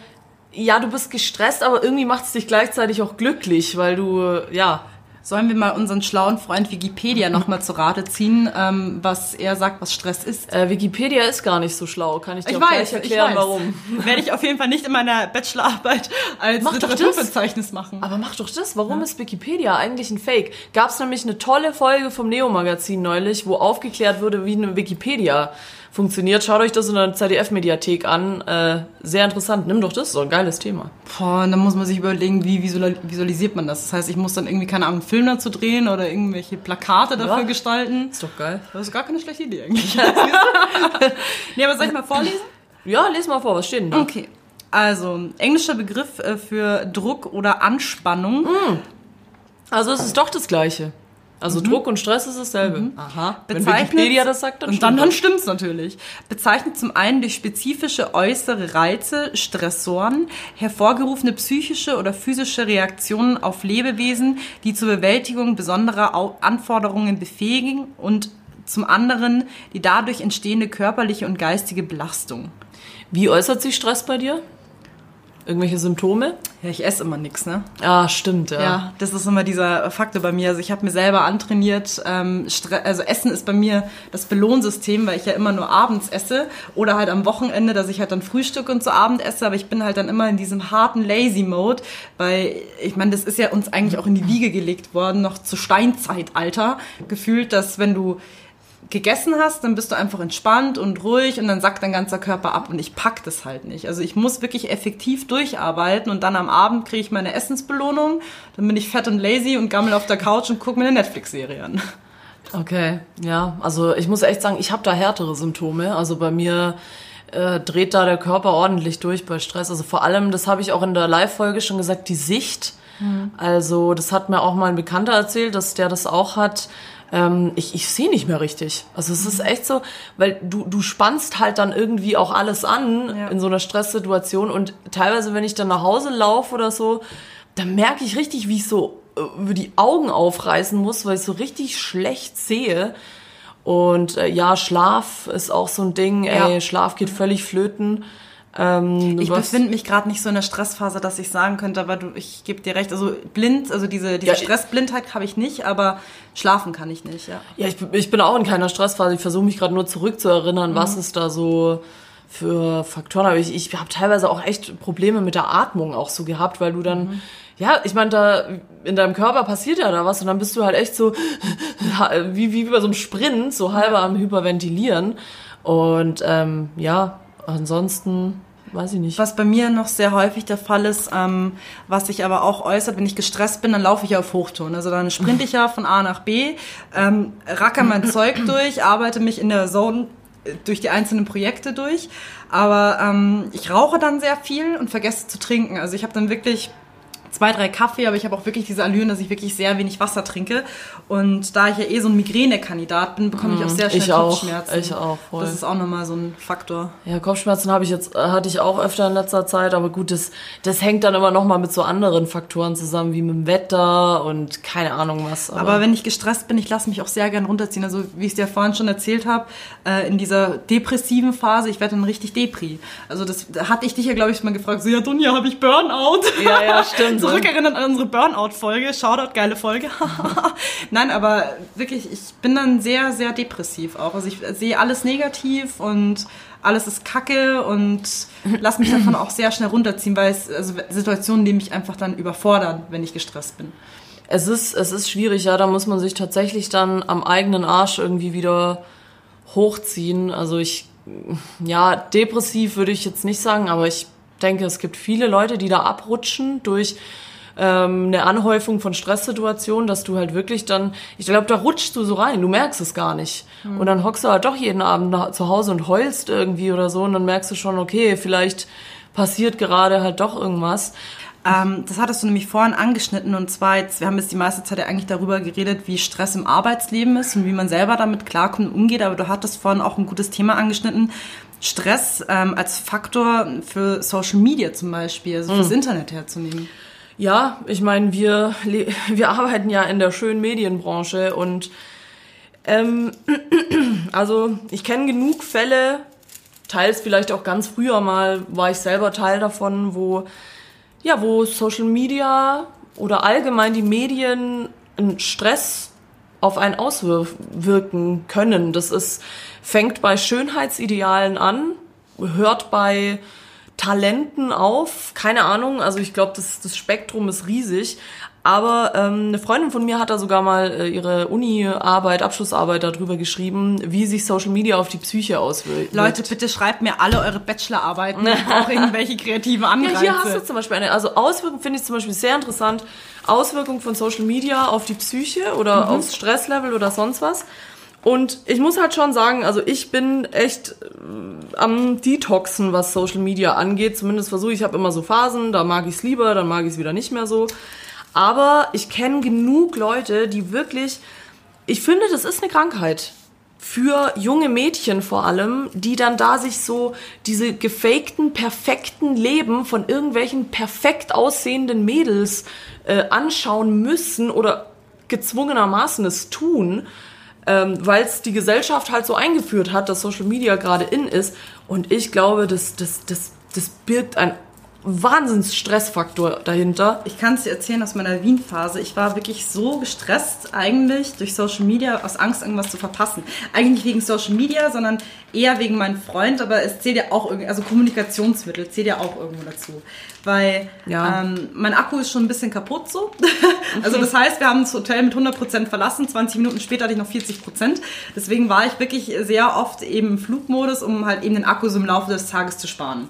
ja, du bist gestresst, aber irgendwie macht es dich gleichzeitig auch glücklich, weil du, ja, Sollen wir mal unseren schlauen Freund Wikipedia nochmal zu Rate ziehen, ähm, was er sagt, was Stress ist? Äh, Wikipedia ist gar nicht so schlau. Kann ich dir Ich auch weiß, gleich erklären, ich weiß. warum. [LAUGHS] Werde ich auf jeden Fall nicht in meiner Bachelorarbeit als Mach. Literaturverzeichnis machen. Aber mach doch das. Warum ist Wikipedia eigentlich ein Fake? Gab es nämlich eine tolle Folge vom Neo-Magazin neulich, wo aufgeklärt wurde, wie eine Wikipedia funktioniert. Schaut euch das in der ZDF-Mediathek an. Äh, sehr interessant. Nimm doch das, so ein geiles Thema. Boah, und dann muss man sich überlegen, wie visual visualisiert man das. Das heißt, ich muss dann irgendwie, keine Ahnung, einen Film dazu drehen oder irgendwelche Plakate dafür Ja. gestalten. Ist doch geil. Das ist gar keine schlechte Idee eigentlich. [LAUGHS] nee, aber soll ich mal vorlesen? Ja, les mal vor, was steht denn da? Okay. Also, englischer Begriff äh, für Druck oder Anspannung. Also es ist doch das Gleiche. Also Druck und Stress ist dasselbe. Aha. Wenn Bezeichnet- Wikipedia das sagt, dann und dann, stimmt dann stimmt's natürlich. Bezeichnet zum einen durch spezifische äußere Reize, Stressoren, hervorgerufene psychische oder physische Reaktionen auf Lebewesen, die zur Bewältigung besonderer Anforderungen befähigen und zum anderen die dadurch entstehende körperliche und geistige Belastung. Wie äußert sich Stress bei dir? Irgendwelche Symptome? Ja, ich esse immer nix, ne? Ah, stimmt, ja. Ja, das ist immer dieser Faktor bei mir. Also ich habe mir selber antrainiert, ähm, also Essen ist bei mir das Belohnsystem, weil ich ja immer nur abends esse oder halt am Wochenende, dass ich halt dann Frühstück und zu Abend esse, aber ich bin halt dann immer in diesem harten Lazy-Mode, weil ich meine, das ist ja uns eigentlich auch in die Wiege gelegt worden, noch zu Steinzeitalter, gefühlt, dass wenn du gegessen hast, dann bist du einfach entspannt und ruhig und dann sackt dein ganzer Körper ab und ich pack das halt nicht. Also ich muss wirklich effektiv durcharbeiten und dann am Abend kriege ich meine Essensbelohnung, dann bin ich fett und lazy und gammel auf der Couch und gucke mir eine Netflix-Serie an. Okay, ja. Also ich muss echt sagen, ich habe da härtere Symptome. Also bei mir äh, dreht da der Körper ordentlich durch bei Stress. Also vor allem, das habe ich auch in der Live-Folge schon gesagt, die Sicht. Also das hat mir auch mal ein Bekannter erzählt, dass der das auch hat. Ähm, ich ich sehe nicht mehr richtig. Also es ist echt so, weil du, du spannst halt dann irgendwie auch alles an Ja. in so einer Stresssituation und teilweise, wenn ich dann nach Hause laufe oder so, dann merke ich richtig, wie ich so äh, über die Augen aufreißen muss, weil ich so richtig schlecht sehe. Und äh, ja, Schlaf ist auch so ein Ding. Ja. Ey, Schlaf geht völlig flöten. Ähm, Ich befinde mich gerade nicht so in der Stressphase, dass ich sagen könnte, aber du, ich gebe dir recht, also blind, also diese, diese Ja, Stressblindheit habe ich nicht, aber schlafen kann ich nicht, ja. Ja, ich, ich bin auch in keiner Stressphase. Ich versuche mich gerade nur zurückzuerinnern, was es da so für Faktoren habe. Ich, ich habe teilweise auch echt Probleme mit der Atmung auch so gehabt, weil du dann, ja, ich meine, da in deinem Körper passiert ja da was und dann bist du halt echt so wie, wie bei so einem Sprint, so halber am Hyperventilieren. Und ähm, ja, ansonsten weiß ich nicht. Was bei mir noch sehr häufig der Fall ist, ähm, was sich aber auch äußert, wenn ich gestresst bin, dann laufe ich ja auf Hochton. Also dann sprinte ich ja von A nach B, ähm, racker mein [CLEARS THROAT] Zeug durch, arbeite mich in der Zone äh, durch die einzelnen Projekte durch. Aber ähm, ich rauche dann sehr viel und vergesse zu trinken. Also ich habe dann wirklich zwei, drei Kaffee, aber ich habe auch wirklich diese Allüren, dass ich wirklich sehr wenig Wasser trinke. Und da ich ja eh so ein Migräne-Kandidat bin, bekomme ich auch sehr schnell ich auch, Kopfschmerzen. ich auch, voll. Das ist auch nochmal so ein Faktor. Ja, Kopfschmerzen habe ich jetzt, äh, hatte ich auch öfter in letzter Zeit, aber gut, das, das hängt dann immer noch mal mit so anderen Faktoren zusammen, wie mit dem Wetter und keine Ahnung was. Aber wenn ich gestresst bin, ich lasse mich auch sehr gern runterziehen. Also wie ich es dir vorhin schon erzählt habe, äh, in dieser depressiven Phase, ich werde dann richtig Depri. Also das da hatte ich dich ja, glaube ich, mal gefragt, so ja, Dunja, habe ich Burnout? Ja, ja, stimmt. Zurückerinnern an unsere Burnout-Folge. Shoutout, geile Folge. [LAUGHS] Nein, aber wirklich, ich bin dann sehr, sehr depressiv auch. Also ich sehe alles negativ und alles ist kacke und lass mich davon auch sehr schnell runterziehen, weil es also Situationen, die mich einfach dann überfordern, wenn ich gestresst bin. es ist, es ist schwierig, ja, da muss man sich tatsächlich dann am eigenen Arsch irgendwie wieder hochziehen. Also ich, ja, depressiv würde ich jetzt nicht sagen, aber ich denke, es gibt viele Leute, die da abrutschen durch ähm, eine Anhäufung von Stresssituationen, dass du halt wirklich dann, ich glaube, da rutschst du so rein, du merkst es gar nicht. Und dann hockst du halt doch jeden Abend nach, zu Hause und heulst irgendwie oder so und dann merkst du schon, okay, vielleicht passiert gerade halt doch irgendwas. Ähm, das hattest du nämlich vorhin angeschnitten und zwar jetzt, wir haben jetzt die meiste Zeit ja eigentlich darüber geredet, wie Stress im Arbeitsleben ist und wie man selber damit klarkommt und umgeht, aber du hattest vorhin auch ein gutes Thema angeschnitten. Stress ähm, als Faktor für Social Media zum Beispiel, also fürs Internet herzunehmen. Ja, ich meine, wir, [LAUGHS] wir arbeiten ja in der schönen Medienbranche und ähm, [CLEARS THROAT] also ich kenne genug Fälle, teils vielleicht auch ganz früher mal war ich selber Teil davon, wo ja, wo Social Media oder allgemein die Medien einen Stress auf einen auswirken können. Das ist, fängt bei Schönheitsidealen an, hört bei Talenten auf, keine Ahnung, also ich glaube, das, das Spektrum ist riesig. Aber ähm, eine Freundin von mir hat da sogar mal äh, ihre Uni-Arbeit, Abschlussarbeit darüber geschrieben, wie sich Social Media auf die Psyche auswirkt. Leute, bitte schreibt mir alle eure Bachelorarbeiten, [LAUGHS] auch irgendwelche kreativen Anreize. Ja, hier hast du zum Beispiel eine. Also Auswirkungen finde ich zum Beispiel sehr interessant. Auswirkungen von Social Media auf die Psyche oder aufs Stresslevel oder sonst was. Und ich muss halt schon sagen, also ich bin echt äh, am Detoxen, was Social Media angeht. Zumindest versuche ich, ich habe immer so Phasen, da mag ich es lieber, dann mag ich es wieder nicht mehr so. Aber ich kenne genug Leute, die wirklich, ich finde, das ist eine Krankheit für junge Mädchen vor allem, die dann da sich so diese gefakten, perfekten Leben von irgendwelchen perfekt aussehenden Mädels äh, anschauen müssen oder gezwungenermaßen es tun, ähm, weil es die Gesellschaft halt so eingeführt hat, dass Social Media gerade in ist. Und ich glaube, das, das, das, das birgt ein Wahnsinns-Stressfaktor dahinter. Ich kann es dir erzählen aus meiner Wien-Phase. Ich war wirklich so gestresst eigentlich durch Social Media aus Angst, irgendwas zu verpassen. Eigentlich wegen Social Media, sondern eher wegen meinem Freund, aber es zählt ja auch irgendwie, also Kommunikationsmittel zählt ja auch irgendwo dazu. Weil Ja. ähm, mein Akku ist schon ein bisschen kaputt so. [LAUGHS] also das heißt, wir haben das Hotel mit 100% verlassen, 20 Minuten später hatte ich noch 40%. Deswegen war ich wirklich sehr oft eben im Flugmodus, um halt eben den Akku so im Laufe des Tages zu sparen.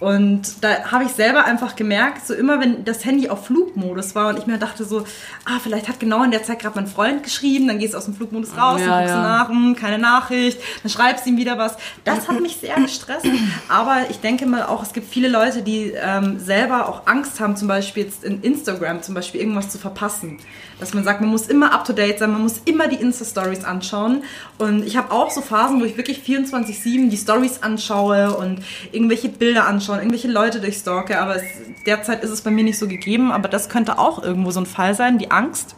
Und da habe ich selber einfach gemerkt, so immer wenn das Handy auf Flugmodus war und ich mir dachte so, ah, vielleicht hat genau in der Zeit gerade mein Freund geschrieben, dann gehst du aus dem Flugmodus raus, Ja, dann guckst ja. du nach, hm, keine Nachricht, dann schreibst du ihm wieder was. Das hat mich sehr gestresst. Aber ich denke mal auch, es gibt viele Leute, die ähm, selber auch Angst haben, zum Beispiel jetzt in Instagram zum Beispiel irgendwas zu verpassen. Dass man sagt, man muss immer up to date sein, man muss immer die Insta-Stories anschauen. Und ich habe auch so Phasen, wo ich wirklich 24-7 die Stories anschaue und irgendwelche Bilder anschaue, irgendwelche Leute durchstalke. Aber es, derzeit ist es bei mir nicht so gegeben. Aber das könnte auch irgendwo so ein Fall sein, die Angst,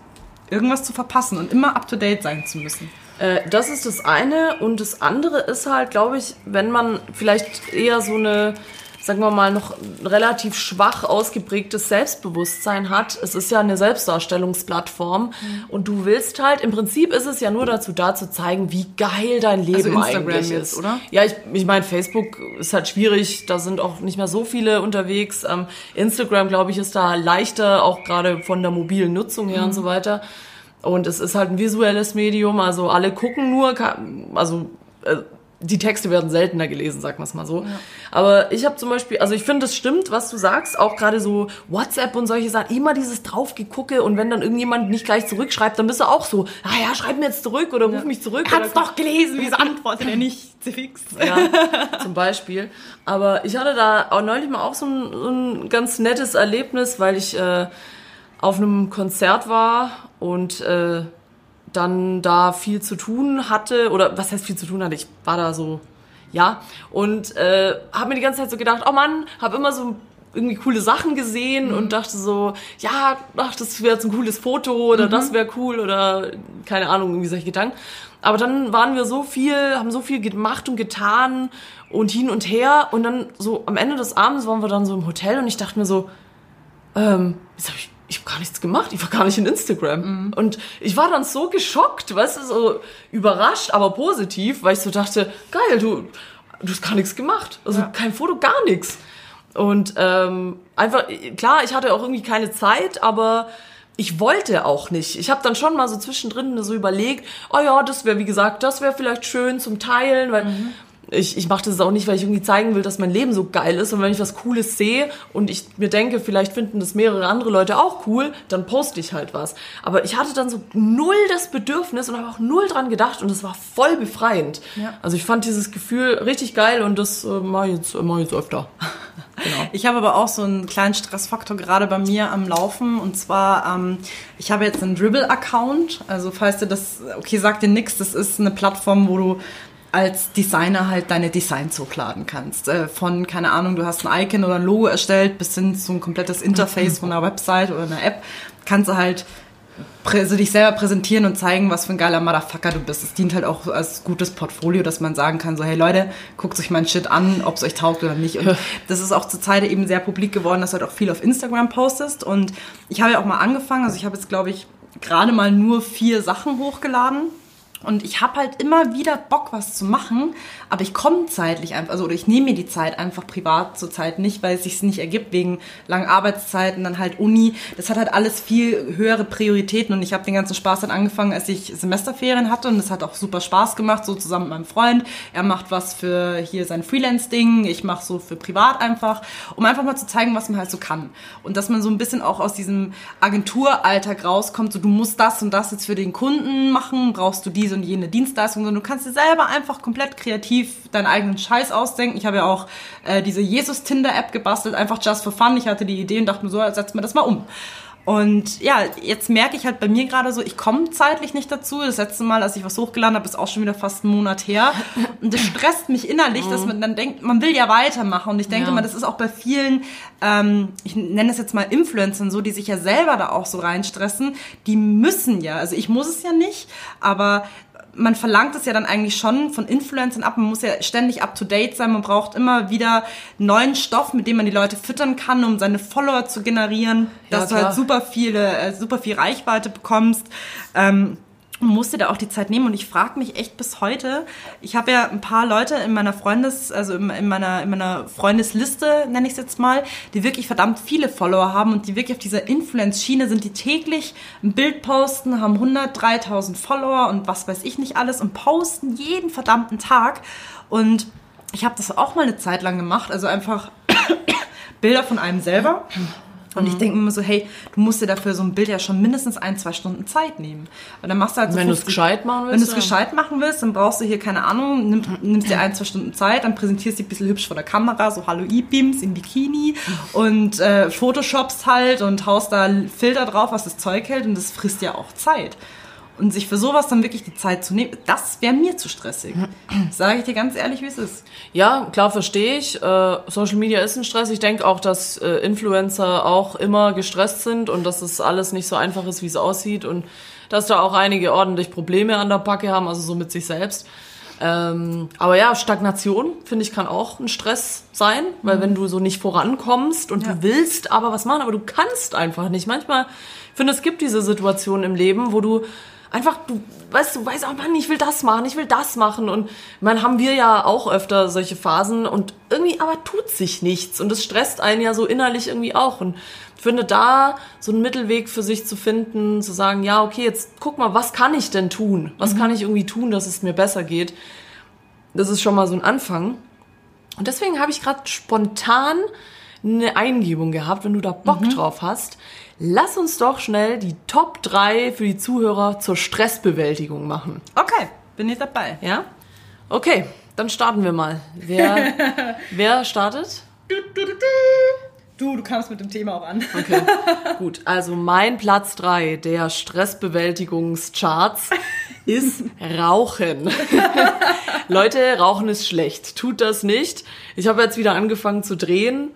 irgendwas zu verpassen und immer up to date sein zu müssen. Äh, das ist das eine. Und das andere ist halt, glaube ich, wenn man vielleicht eher so eine, sagen wir mal, noch relativ schwach ausgeprägtes Selbstbewusstsein hat. Es ist ja eine Selbstdarstellungsplattform. Und du willst halt, im Prinzip ist es ja nur dazu da, zu zeigen, wie geil dein Leben Also Instagram eigentlich jetzt, ist. oder? Ja, ich, ich meine, Facebook ist halt schwierig, da sind auch nicht mehr so viele unterwegs. Ähm, Instagram, glaube ich, ist da leichter, auch gerade von der mobilen Nutzung her und so weiter. Und es ist halt ein visuelles Medium, also alle gucken nur, also äh, die Texte werden seltener gelesen, sagen wir es mal so. Aber ich habe zum Beispiel, also ich finde, es stimmt, was du sagst, auch gerade so WhatsApp und solche Sachen, immer dieses draufgegucke und wenn dann irgendjemand nicht gleich zurückschreibt, dann bist du auch so, ah ja, schreib mir jetzt zurück oder ruf mich zurück. Hat's doch gelesen, wieso antwortet er nicht? [LAUGHS] Fix. ja, zum Beispiel. Aber ich hatte da auch neulich mal auch so ein, so ein ganz nettes Erlebnis, weil ich äh, auf einem Konzert war und äh, dann da viel zu tun hatte, oder was heißt viel zu tun hatte? Ich war da so, ja, und äh, habe mir die ganze Zeit so gedacht, oh Mann, habe immer so irgendwie coole Sachen gesehen und dachte so, ja, ach, das wäre jetzt ein cooles Foto oder das wäre cool oder keine Ahnung, irgendwie solche Gedanken. Aber dann waren wir so viel, haben so viel gemacht und getan und hin und her und dann so am Ende des Abends waren wir dann so im Hotel und ich dachte mir so, ähm, jetzt hab ich, ich habe gar nichts gemacht, ich war gar nicht in Instagram. Und ich war dann so geschockt, weißt du, so überrascht, aber positiv, weil ich so dachte, geil, du, du hast gar nichts gemacht. Also kein Foto, gar nichts. Und ähm, einfach, klar, ich hatte auch irgendwie keine Zeit, aber ich wollte auch nicht. Ich habe dann schon mal so zwischendrin so überlegt, oh ja, das wäre, wie gesagt, das wäre vielleicht schön zum Teilen, weil ich, ich mache das auch nicht, weil ich irgendwie zeigen will, dass mein Leben so geil ist. Und wenn ich was Cooles sehe und ich mir denke, vielleicht finden das mehrere andere Leute auch cool, dann poste ich halt was. Aber ich hatte dann so null das Bedürfnis und habe auch null dran gedacht und es war voll befreiend. Ja. Also ich fand dieses Gefühl richtig geil und das äh, mache ich jetzt, äh, mach ich jetzt öfter. [LAUGHS] Genau. Ich habe aber auch so einen kleinen Stressfaktor gerade bei mir am Laufen. Und zwar, ähm, ich habe jetzt einen Dribble-Account. Also falls dir das, okay, sagt dir nichts, das ist eine Plattform, wo du als Designer halt deine Designs hochladen kannst. Äh, von, keine Ahnung, du hast ein Icon oder ein Logo erstellt, bis hin zu ein komplettes Interface von einer Website oder einer App, kannst du halt also dich selber präsentieren und zeigen, was für ein geiler Motherfucker du bist. Es dient halt auch als gutes Portfolio, dass man sagen kann, so, hey Leute, guckt euch meinen Shit an, ob es euch taugt oder nicht. Und das ist auch zur Zeit eben sehr publik geworden, dass du halt auch viel auf Instagram postest. Und ich habe ja auch mal angefangen, also ich habe jetzt, glaube ich, gerade mal nur vier Sachen hochgeladen und ich habe halt immer wieder Bock, was zu machen, aber ich komme zeitlich einfach, also oder ich nehme mir die Zeit einfach privat zur Zeit nicht, weil es sich nicht ergibt wegen langen Arbeitszeiten, dann halt Uni. Das hat halt alles viel höhere Prioritäten und ich habe den ganzen Spaß dann angefangen, als ich Semesterferien hatte und es hat auch super Spaß gemacht, so zusammen mit meinem Freund. Er macht was für hier sein Freelance-Ding, ich mache so für privat einfach, um einfach mal zu zeigen, was man halt so kann. Und dass man so ein bisschen auch aus diesem Agenturalltag rauskommt, so du musst das und das jetzt für den Kunden machen, brauchst du diese und jene Dienstleistung, sondern du kannst dir selber einfach komplett kreativ deinen eigenen Scheiß ausdenken. Ich habe ja auch äh, diese Jesus-Tinder-App gebastelt, einfach just for fun. Ich hatte die Idee und dachte mir so, setz mir das mal um. Und ja, jetzt merke ich halt bei mir gerade so, ich komme zeitlich nicht dazu. Das letzte Mal, als ich was hochgeladen habe, ist auch schon wieder fast einen Monat her. Und das stresst mich innerlich, dass man dann denkt, man will ja weitermachen. Und ich denke Ja. mal, das ist auch bei vielen, ähm, ich nenne es jetzt mal Influencern so, die sich ja selber da auch so reinstressen. Die müssen ja, also ich muss es ja nicht, aber man verlangt es ja dann eigentlich schon von Influencern ab. Man muss ja ständig up to date sein. Man braucht immer wieder neuen Stoff, mit dem man die Leute füttern kann, um seine Follower zu generieren, Ja, dass du klar. halt super viele, äh, super viel Reichweite bekommst. Ähm, man musste da auch die Zeit nehmen und ich frage mich echt bis heute, ich habe ja ein paar Leute in meiner Freundes, also in, in meiner, in meiner Freundesliste, nenne ich es jetzt mal, die wirklich verdammt viele Follower haben und die wirklich auf dieser Influence-Schiene sind, die täglich ein Bild posten, haben 100, 3000 Follower und was weiß ich nicht alles und posten jeden verdammten Tag und ich habe das auch mal eine Zeit lang gemacht, also einfach [COUGHS] Bilder von einem selber. Und Mhm. ich denke immer so, hey, du musst dir dafür so ein Bild ja schon mindestens ein, zwei Stunden Zeit nehmen. Und dann machst du halt so Wenn du es 50 gescheit machen Wenn du willst. es gescheit machen willst, dann brauchst du hier, keine Ahnung, nimm, nimmst dir ein, zwei Stunden Zeit, dann präsentierst du dich ein bisschen hübsch vor der Kamera, so Hallo E-Beams im Bikini [LAUGHS] und äh, Photoshopst halt und haust da Filter drauf, was das Zeug hält und das frisst ja auch Zeit. Und sich für sowas dann wirklich die Zeit zu nehmen, das wäre mir zu stressig. [CLEARS THROAT] Sage ich dir ganz ehrlich, wie es ist. Ja, klar, verstehe ich. Äh, Social Media ist ein Stress. Ich denke auch, dass äh, Influencer auch immer gestresst sind und dass es alles nicht so einfach ist, wie es aussieht und dass da auch einige ordentlich Probleme an der Backe haben, also so mit sich selbst. Ähm, aber ja, Stagnation, finde ich, kann auch ein Stress sein, weil wenn du so nicht vorankommst und Ja. du willst aber was machen, aber du kannst einfach nicht. Manchmal, ich finde, es gibt diese Situationen im Leben, wo du einfach, du weißt, du weißt, oh Mann, ich will das machen, ich will das machen. Und man haben wir ja auch öfter solche Phasen und irgendwie aber tut sich nichts. Und das stresst einen ja so innerlich irgendwie auch. Und ich finde da so einen Mittelweg für sich zu finden, zu sagen, ja, okay, jetzt guck mal, was kann ich denn tun? Was kann ich irgendwie tun, dass es mir besser geht? Das ist schon mal so ein Anfang. Und deswegen habe ich gerade spontan eine Eingebung gehabt, wenn du da Bock drauf hast. Lass uns doch schnell die Top 3 für die Zuhörer zur Stressbewältigung machen. Okay, bin ich dabei. Ja? Okay, dann starten wir mal. Wer, [LAUGHS] wer startet? Du, du kamst mit dem Thema auch an. Okay, [LAUGHS] gut. Also mein Platz 3 der Stressbewältigungscharts [LAUGHS] ist Rauchen. Leute, Rauchen ist schlecht. Tut das nicht. Ich habe jetzt wieder angefangen zu drehen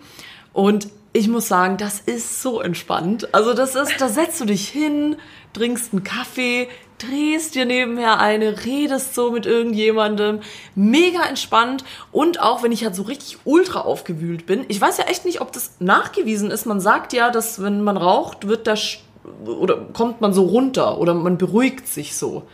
und ich muss sagen, das ist so entspannt. Also das ist, da setzt du dich hin, trinkst einen Kaffee, drehst dir nebenher eine, redest so mit irgendjemandem. Mega entspannt. Und auch wenn ich halt so richtig ultra aufgewühlt bin. Ich weiß ja echt nicht, ob das nachgewiesen ist. Man sagt ja, dass wenn man raucht, wird Sch- oder kommt man so runter oder man beruhigt sich so.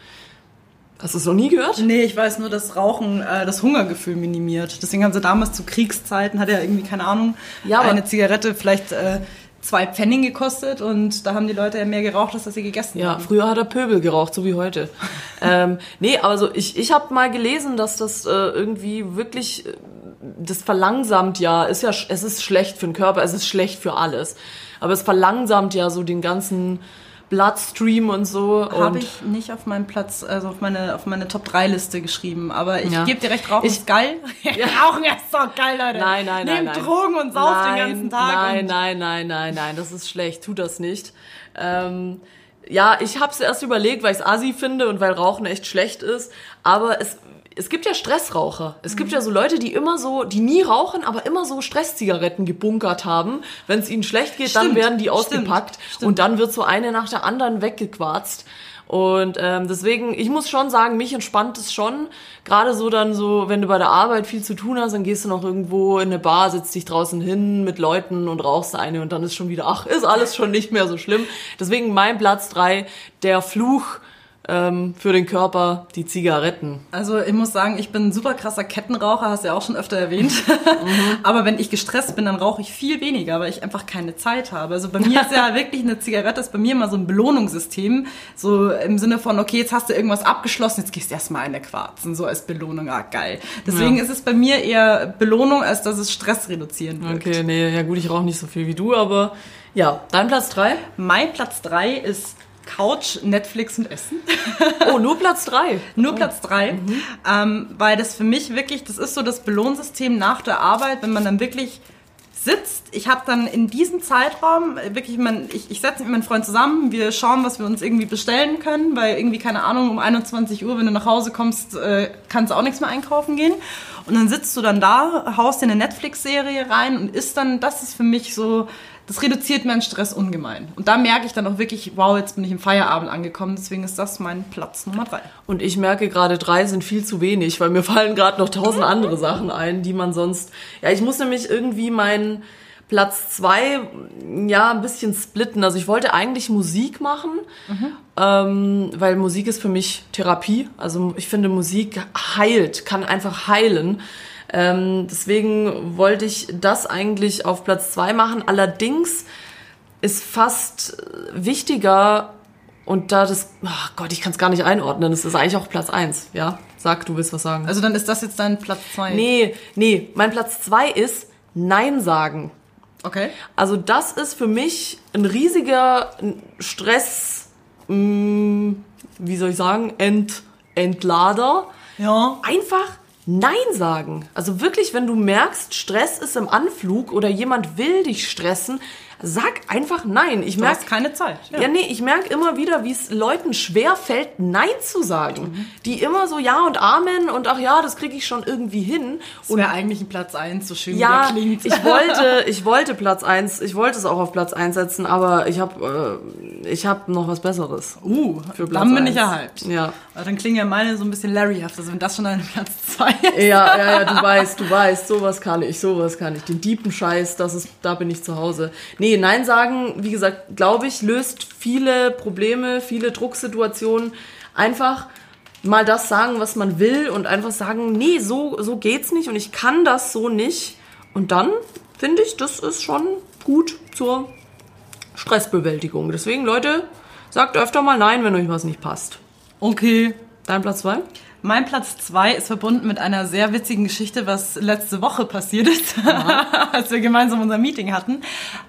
Hast du es noch nie gehört? Nee, ich weiß nur, dass Rauchen äh, das Hungergefühl minimiert. Deswegen haben sie damals zu Kriegszeiten, hat ja irgendwie, keine Ahnung, Ja, eine Zigarette vielleicht äh, zwei Pfennig gekostet und da haben die Leute ja mehr geraucht, als dass sie gegessen Ja, haben. früher hat er Pöbel geraucht, so wie heute. [LAUGHS] ähm, nee, aber so, ich, ich habe mal gelesen, dass das äh, irgendwie wirklich, äh, das verlangsamt ja, ist ja, es ist schlecht für den Körper, es ist schlecht für alles. Aber es verlangsamt ja so den ganzen Bloodstream und so. Habe ich nicht auf meinen Platz, also auf meine, auf meine Top 3 Liste geschrieben. Aber ich Ja. gebe dir recht, Rauchen Ich- ist geil. [LAUGHS] Rauchen ist doch geil, Leute. Nein, nein, nein, Nehmt nein. Drogen und sauft nein, den ganzen Tag. Nein, nein, nein, nein, nein, das ist schlecht. Tu das nicht. Ähm, ja, ich habe es erst überlegt, weil ich es assi finde und weil Rauchen echt schlecht ist. Aber es, es gibt ja Stressraucher. Es gibt ja so Leute, die immer so, die nie rauchen, aber immer so Stresszigaretten gebunkert haben. Wenn es ihnen schlecht geht, dann Stimmt, werden die stimmt, ausgepackt stimmt. und dann wird so eine nach der anderen weggequarzt. Und ähm, deswegen, ich muss schon sagen, mich entspannt es schon. Gerade so dann so, wenn du bei der Arbeit viel zu tun hast, dann gehst du noch irgendwo in eine Bar, setzt dich draußen hin mit Leuten und rauchst eine und dann ist schon wieder, ach, ist alles schon nicht mehr so schlimm. Deswegen mein Platz drei, der Fluch ähm, für den Körper, die Zigaretten. Also ich muss sagen, ich bin ein super krasser Kettenraucher, hast du ja auch schon öfter erwähnt. Mhm. [LAUGHS] Aber wenn ich gestresst bin, dann rauche ich viel weniger, weil ich einfach keine Zeit habe. Also bei mir ist ja [LAUGHS] wirklich eine Zigarette, ist bei mir immer so ein Belohnungssystem. So im Sinne von, okay, jetzt hast du irgendwas abgeschlossen, jetzt gehst du erstmal eine quarzen, so als Belohnung, ah geil. Deswegen Ja. ist es bei mir eher Belohnung, als dass es Stress reduzierend wirkt. Okay, nee, ja gut, ich rauche nicht so viel wie du, aber ja, dein Platz drei? Mein Platz drei ist Couch, Netflix und Essen. Oh, nur Platz drei. [LAUGHS] Nur Platz drei, ähm, weil das für mich wirklich, das ist so das Belohnsystem nach der Arbeit, wenn man dann wirklich sitzt. Ich habe dann in diesem Zeitraum wirklich, mein, ich, ich setze mich mit meinem Freund zusammen, wir schauen, was wir uns irgendwie bestellen können, weil irgendwie, keine Ahnung, um 21 Uhr, wenn du nach Hause kommst, äh, kannst du auch nichts mehr einkaufen gehen. Und dann sitzt du dann da, haust dir eine Netflix-Serie rein und ist dann, das ist für mich so, das reduziert meinen Stress ungemein. Und da merke ich dann auch wirklich, wow, jetzt bin ich im Feierabend angekommen, deswegen ist das mein Platz Nummer drei. Und ich merke gerade, drei sind viel zu wenig, weil mir fallen gerade noch tausend andere Sachen ein, die man sonst. Ja, ich muss nämlich irgendwie meinen Platz zwei ja ein bisschen splitten. Also ich wollte eigentlich Musik machen, ähm, weil Musik ist für mich Therapie. Also ich finde Musik heilt, kann einfach heilen. Ähm, deswegen wollte ich das eigentlich auf Platz zwei machen. Allerdings ist fast wichtiger und da das, ach Gott, ich kann es gar nicht einordnen. Das ist eigentlich auch Platz eins. Ja, sag, du willst was sagen. Also dann ist das jetzt dein Platz zwei. nee, nee, mein Platz zwei ist Nein sagen. Okay. Also das ist für mich ein riesiger Stress, mh, wie soll ich sagen, Ent, Entlader. Ja. Einfach Nein sagen. Also wirklich, wenn du merkst, Stress ist im Anflug oder jemand will dich stressen, sag einfach Nein. Ich Du merke hast keine Zeit. ja, nee, ich merke immer wieder, wie es Leuten schwer fällt, Nein zu sagen. Die immer so Ja und Amen und ach ja, das kriege ich schon irgendwie hin. Und wäre eigentlich ein Platz eins, so schön Ja, wie klingt. ich [LAUGHS] wollte, ich wollte Platz eins, ich wollte es auch auf Platz eins setzen, aber ich habe äh, ich habe noch was Besseres. uh, für Platz dann bin ich eins. erhypt. Ja. Aber dann klingen ja meine so ein bisschen Larryhaft, also wenn das schon ein Platz zwei ist. Ja, ja, ja, du [LAUGHS] weißt, du weißt, sowas kann ich, sowas kann ich. Den deepen Scheiß, das ist, da bin ich zu Hause. Nee, Nein sagen, wie gesagt, glaube ich, löst viele Probleme, viele Drucksituationen. Einfach mal das sagen, was man will und einfach sagen, nee, so, so geht's nicht und ich kann das so nicht. Und dann finde ich, das ist schon gut zur Stressbewältigung. Deswegen, Leute, sagt öfter mal Nein, wenn euch was nicht passt. Okay. Dein Platz zwei? Mein Platz zwei ist verbunden mit einer sehr witzigen Geschichte, was letzte Woche passiert ist, [LAUGHS] als wir gemeinsam unser Meeting hatten.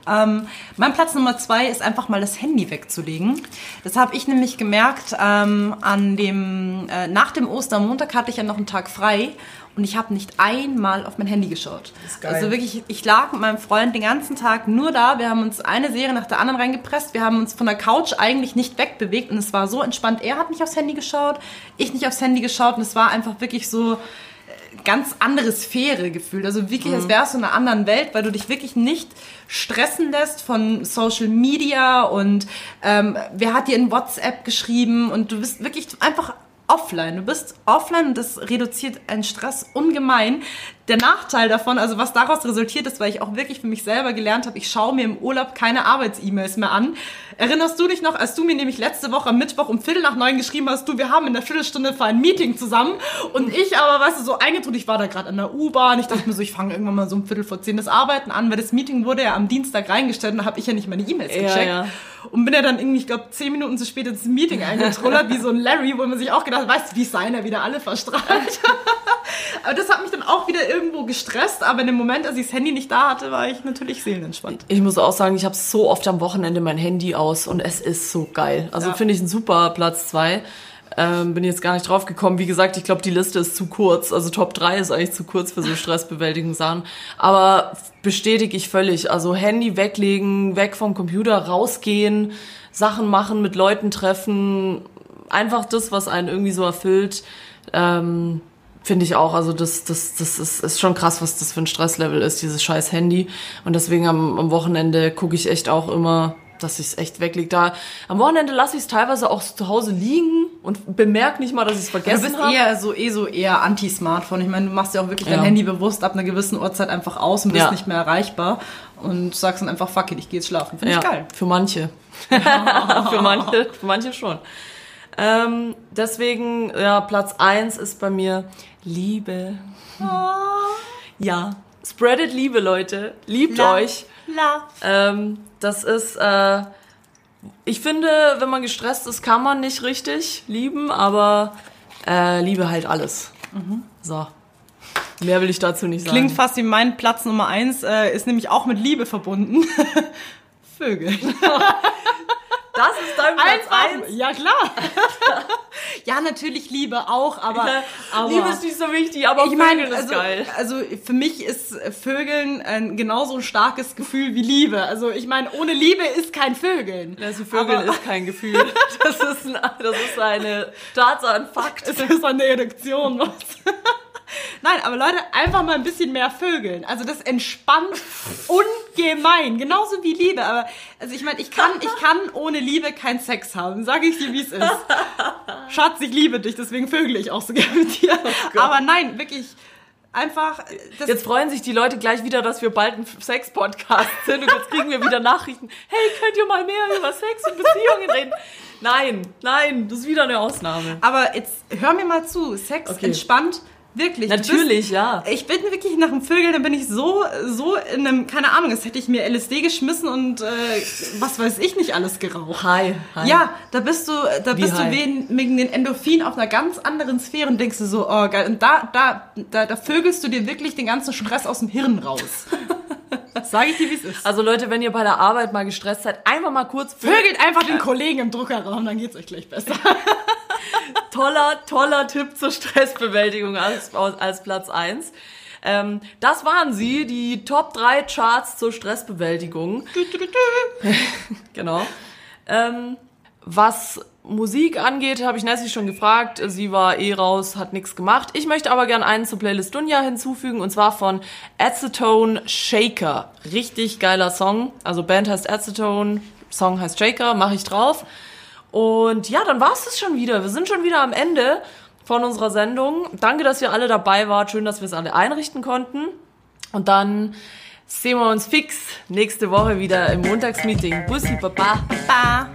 Ähm, mein Platz Nummer zwei ist einfach mal das Handy wegzulegen. Das habe ich nämlich gemerkt ähm, an dem äh, nach dem Ostermontag hatte ich ja noch einen Tag frei und ich habe nicht einmal auf mein Handy geschaut. geil. Also wirklich, ich lag mit meinem Freund den ganzen Tag nur da. Wir haben uns eine Serie nach der anderen reingepresst. Wir haben uns von der Couch eigentlich nicht wegbewegt und es war so entspannt. Er hat nicht aufs Handy geschaut, ich nicht aufs Handy geschaut und es war einfach wirklich so äh, ganz andere Sphäre gefühlt. Also wirklich, als wärst du in einer anderen Welt, weil du dich wirklich nicht stressen lässt von Social Media und ähm, wer hat dir in WhatsApp geschrieben und du bist wirklich einfach offline. Du bist offline und das reduziert einen Stress ungemein. Der Nachteil davon, also was daraus resultiert ist, weil ich auch wirklich für mich selber gelernt habe, ich schaue mir im Urlaub keine Arbeits-E-Mails mehr an. Erinnerst du dich noch, als du mir nämlich letzte Woche am Mittwoch um Viertel nach neun geschrieben hast, du, wir haben in der Viertelstunde für ein Meeting zusammen und ich aber, weißt du, so eingetrudelt, ich war da gerade an der U-Bahn, ich dachte mir so, ich fange irgendwann mal so um Viertel vor zehn das Arbeiten an, weil das Meeting wurde ja am Dienstag reingestellt und da habe ich ja nicht meine E-Mails Ja, gecheckt. ja. Und bin ja dann irgendwie, ich glaube, zehn Minuten zu spät ins Meeting eingetrullert, wie so ein Larry, wo man sich auch gedacht hat, weißt du, wie seiner wieder alle verstrahlt. [LAUGHS] Aber das hat mich dann auch wieder irgendwo gestresst. Aber in dem Moment, als ich das Handy nicht da hatte, war ich natürlich seelenentspannt. Ich muss auch sagen, ich habe so oft am Wochenende mein Handy aus und es ist so geil. Also Ja. finde ich ein super Platz zwei. Ähm, bin jetzt gar nicht drauf gekommen. Wie gesagt, ich glaube, die Liste ist zu kurz. Also Top 3 ist eigentlich zu kurz für so [LAUGHS] Stressbewältigungssachen. Aber bestätige ich völlig. Also Handy weglegen, weg vom Computer, rausgehen, Sachen machen, mit Leuten treffen. Einfach das, was einen irgendwie so erfüllt. Ähm, Finde ich auch. Also das, das, das ist, ist schon krass, was das für ein Stresslevel ist, dieses scheiß Handy. Und deswegen am, am Wochenende gucke ich echt auch immer, dass ich es echt weglege. Da am Wochenende lasse ich es teilweise auch zu Hause liegen und bemerke nicht mal, dass ich es Du vergessen bist habe. eher so, eh so eher Anti-Smartphone. Ich meine, du machst ja auch wirklich dein Ja. Handy bewusst ab einer gewissen Uhrzeit einfach aus und bist Ja. nicht mehr erreichbar. Und sagst dann einfach, fuck it, ich gehe jetzt schlafen. Finde ja, ich geil. Für manche. [LAUGHS] [LAUGHS] für manche, für manche schon. Ähm, deswegen, ja, Platz eins ist bei mir Liebe. Ja. Spreadet Liebe, Leute. Liebt La- euch. La. Ähm, das ist, äh, ich finde, wenn man gestresst ist, kann man nicht richtig lieben, aber äh, Liebe halt alles. So. Mehr will ich dazu nicht sagen. Klingt fast wie mein Platz Nummer eins, äh, ist nämlich auch mit Liebe verbunden. [LAUGHS] Vögel. [LAUGHS] das ist dein Platz eins. Ja, klar. [LAUGHS] ja, natürlich Liebe auch, aber, aber Liebe ist nicht so wichtig, aber ich meine, Vögeln ist also, geil. also für mich ist Vögeln ein genauso ein starkes Gefühl wie Liebe. Also ich meine, ohne Liebe ist kein Vögeln. Also Vögeln aber- ist kein Gefühl. [LAUGHS] Das ist, ein, das ist eine Tatsache, ein Fakt. Es ist eine Erektion. Was? Nein, aber Leute, einfach mal ein bisschen mehr Vögeln. Also das entspannt ungemein, genauso wie Liebe. Aber also ich meine, ich kann, ich kann ohne Liebe keinen Sex haben. Sage ich dir, wie es ist. Schatz, ich liebe dich, deswegen vögel ich auch so [LAUGHS] gerne mit dir. aber nein, wirklich einfach. Jetzt freuen sich die Leute gleich wieder, dass wir bald ein Sex-Podcast sind und jetzt kriegen wir wieder Nachrichten. Hey, könnt ihr mal mehr über Sex und Beziehungen reden? Nein, nein, das ist wieder eine Ausnahme. aber jetzt hör mir mal zu. Sex Okay. entspannt. Wirklich. Du bist- Natürlich, ja. Ich bin wirklich nach dem Vögeln, dann bin ich so, so in einem, keine Ahnung, als hätte ich mir LSD geschmissen und äh, was weiß ich nicht alles geraucht. Hi, hi. Ja, da bist du, da Wie bist du high? wegen, wegen den Endorphin auf einer ganz anderen Sphäre und denkst du so, oh geil. Und da, da, da, da vögelst du dir wirklich den ganzen Stress aus dem Hirn raus. [LAUGHS] Sag ich dir, wie es ist. Also Leute, wenn ihr bei der Arbeit mal gestresst seid, einfach mal kurz Vögelt einfach den Kollegen im Druckerraum, dann geht's euch gleich besser. [LAUGHS] toller, toller Tipp zur Stressbewältigung als, als Platz eins. Ähm, das waren sie, die Top 3 Charts zur Stressbewältigung. [LAUGHS] genau. Ähm, was Musik angeht, habe ich Nessie schon gefragt. Sie war eh raus, hat nichts gemacht. Ich möchte aber gern einen zur Playlist Dunja hinzufügen und zwar von Acetone Shaker. Richtig geiler Song. Also Band heißt Acetone, Song heißt Shaker, mache ich drauf. Und ja, dann war's es schon wieder. Wir sind schon wieder am Ende von unserer Sendung. Danke, dass ihr alle dabei wart. Schön, dass wir es alle einrichten konnten. Und dann sehen wir uns fix nächste Woche wieder im Montagsmeeting. Bussi, Baba. Ba.